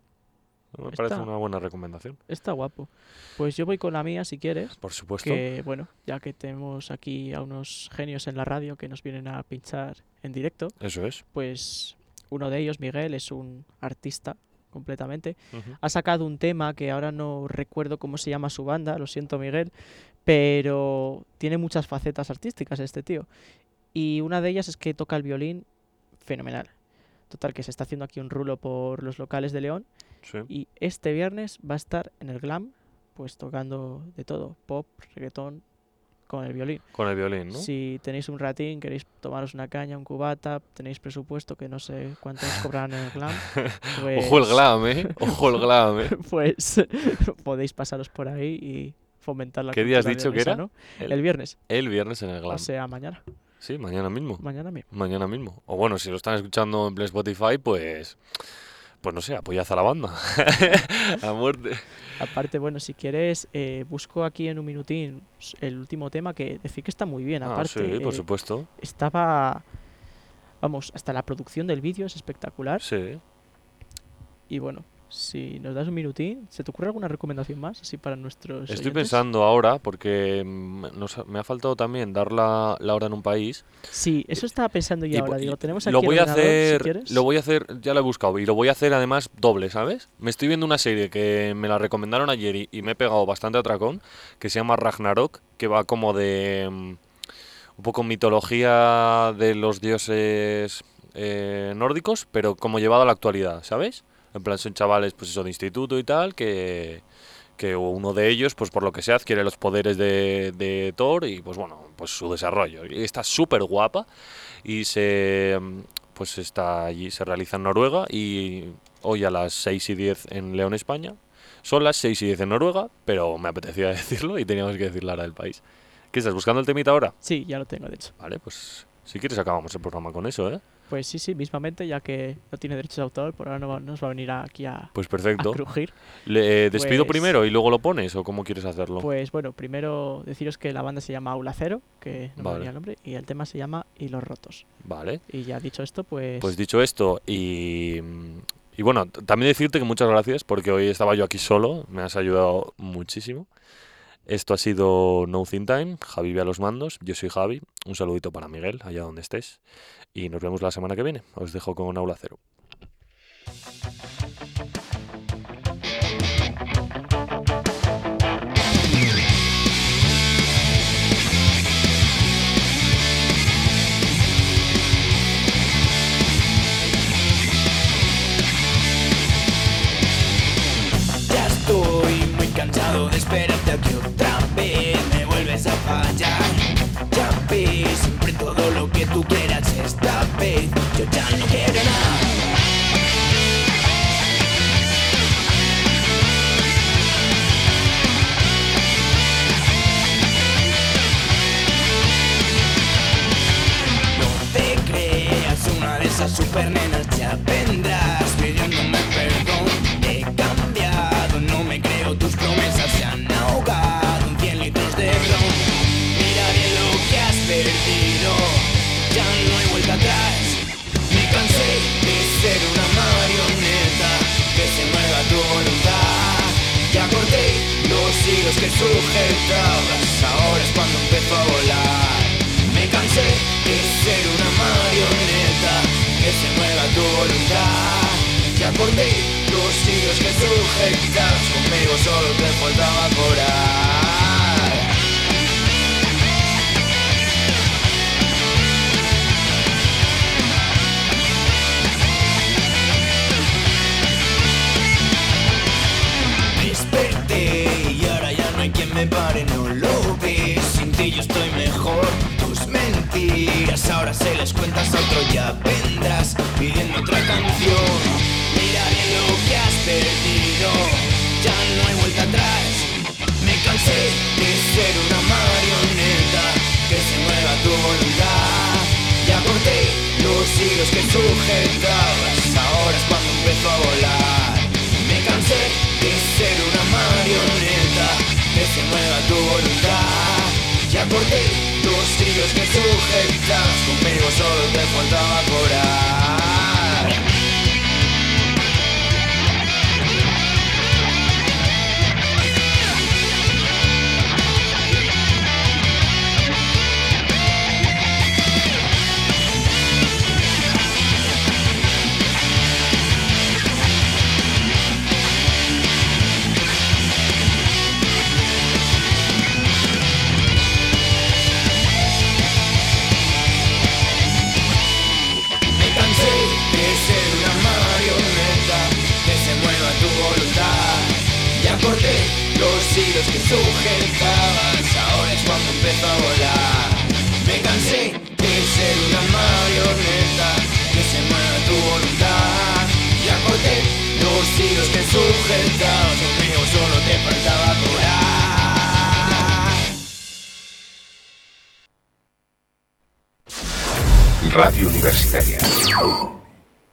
Me parece una buena recomendación. Está guapo. Pues yo voy con la mía si quieres. Por supuesto. Que bueno, ya que tenemos aquí a unos genios en la radio que nos vienen a pinchar en directo, Eso es. pues uno de ellos, Miguel, es un artista completamente. Ha sacado un tema que ahora no recuerdo cómo se llama su banda, lo siento Miguel, pero tiene muchas facetas artísticas este tío. Y una de ellas es que toca el violín fenomenal. Total, que se está haciendo aquí un rulo por los locales de León Sí. y este viernes va a estar en el Glam, pues tocando de todo, pop, reggaetón, con el violín. Con el violín, ¿no? Si tenéis un ratín, queréis tomaros una caña, un cubata, tenéis presupuesto que no sé cuántos cobrarán en el Glam, pues, Ojo el glam, ¿eh? Ojo el glam, ¿eh? pues podéis pasaros por ahí y fomentar la ¿Qué día has dicho que era? ¿no? El, El viernes, el viernes en el glam. o sea, mañana, Sí, mañana mismo. mañana mismo. Mañana mismo. O bueno, si lo están escuchando en Play Spotify, pues. Pues no sé, apoyad a la banda. a muerte. Aparte, bueno, si quieres, eh, busco aquí en un minutín el último tema que decir que está muy bien. Ah, Aparte, sí, por eh, supuesto. estaba, vamos, hasta la producción del vídeo es espectacular. Sí. Y bueno, si nos das un minutín, ¿se te ocurre alguna recomendación más así para nuestros Estoy oyentes? pensando ahora, porque nos me ha faltado también dar la, la hora en un país. Sí, eso estaba pensando yo Y ahora. Digo, tenemos aquí lo voy a si hacer, quieres. lo voy a hacer, ya lo he buscado, y lo voy a hacer además doble, ¿sabes? Me estoy viendo una serie que me la recomendaron ayer y, y me he pegado bastante atracón, que se llama Ragnarok, que va como de mm, un poco mitología de los dioses eh, nórdicos, pero como llevado a la actualidad, ¿sabes? En plan, son chavales, pues eso, de instituto y tal, que, que uno de ellos, pues por lo que sea, adquiere los poderes de, de Thor y pues bueno, pues su desarrollo. Y está súper guapa y se pues está allí, se realiza en Noruega y hoy a las 6 y 10 en León, España. Son las 6 y 10 en Noruega, pero me apetecía decirlo y teníamos que decir la hora del país. ¿Qué estás buscando el temita ahora? Sí, ya lo tengo, de hecho. Vale, pues si quieres acabamos el programa con eso, ¿eh? Pues sí, sí, mismamente, ya que no tiene derechos de autor, por ahora no va- nos va a venir aquí a, Pues a perfecto. crujir. ¿Le despido Pues- primero y luego lo pones o cómo quieres hacerlo? Pues bueno, primero deciros que la banda se llama Aula Cero, que no me venía el nombre, y el tema se llama Hilos Rotos. Vale. Y ya dicho esto, pues... Pues dicho esto, y, y bueno, también decirte que muchas gracias porque hoy estaba yo aquí solo, me has ayudado muchísimo. Esto ha sido No Think Time, Javi a los mandos, yo soy Javi, un saludito para Miguel, allá donde estés, y nos vemos la semana que viene. Os dejo con Aula Cero. Yo ya no quiero nada. No te creas una de esas super nenas, ya vendrás pidiéndome perdón. Que sujetabas, ahora es cuando empezó a volar. Me cansé de ser una marioneta que se mueva tu voluntad. Ya corté los hilos que sujetabas, conmigo solo te faltaba corar. Hilos que sujetabas, ahora es cuando empezó a volar. Me cansé de ser una marioneta que se mueva tu voluntad. Ya corté los hilos que sujetabas, conmigo solo te faltaba corar. Que sujetabas, ahora es cuando empezó a volar. Me cansé de ser una marioneta que se mueva tu voluntad. Ya corté los hilos que sujetabas, conmigo solo te faltaba curar. Radio Universitaria.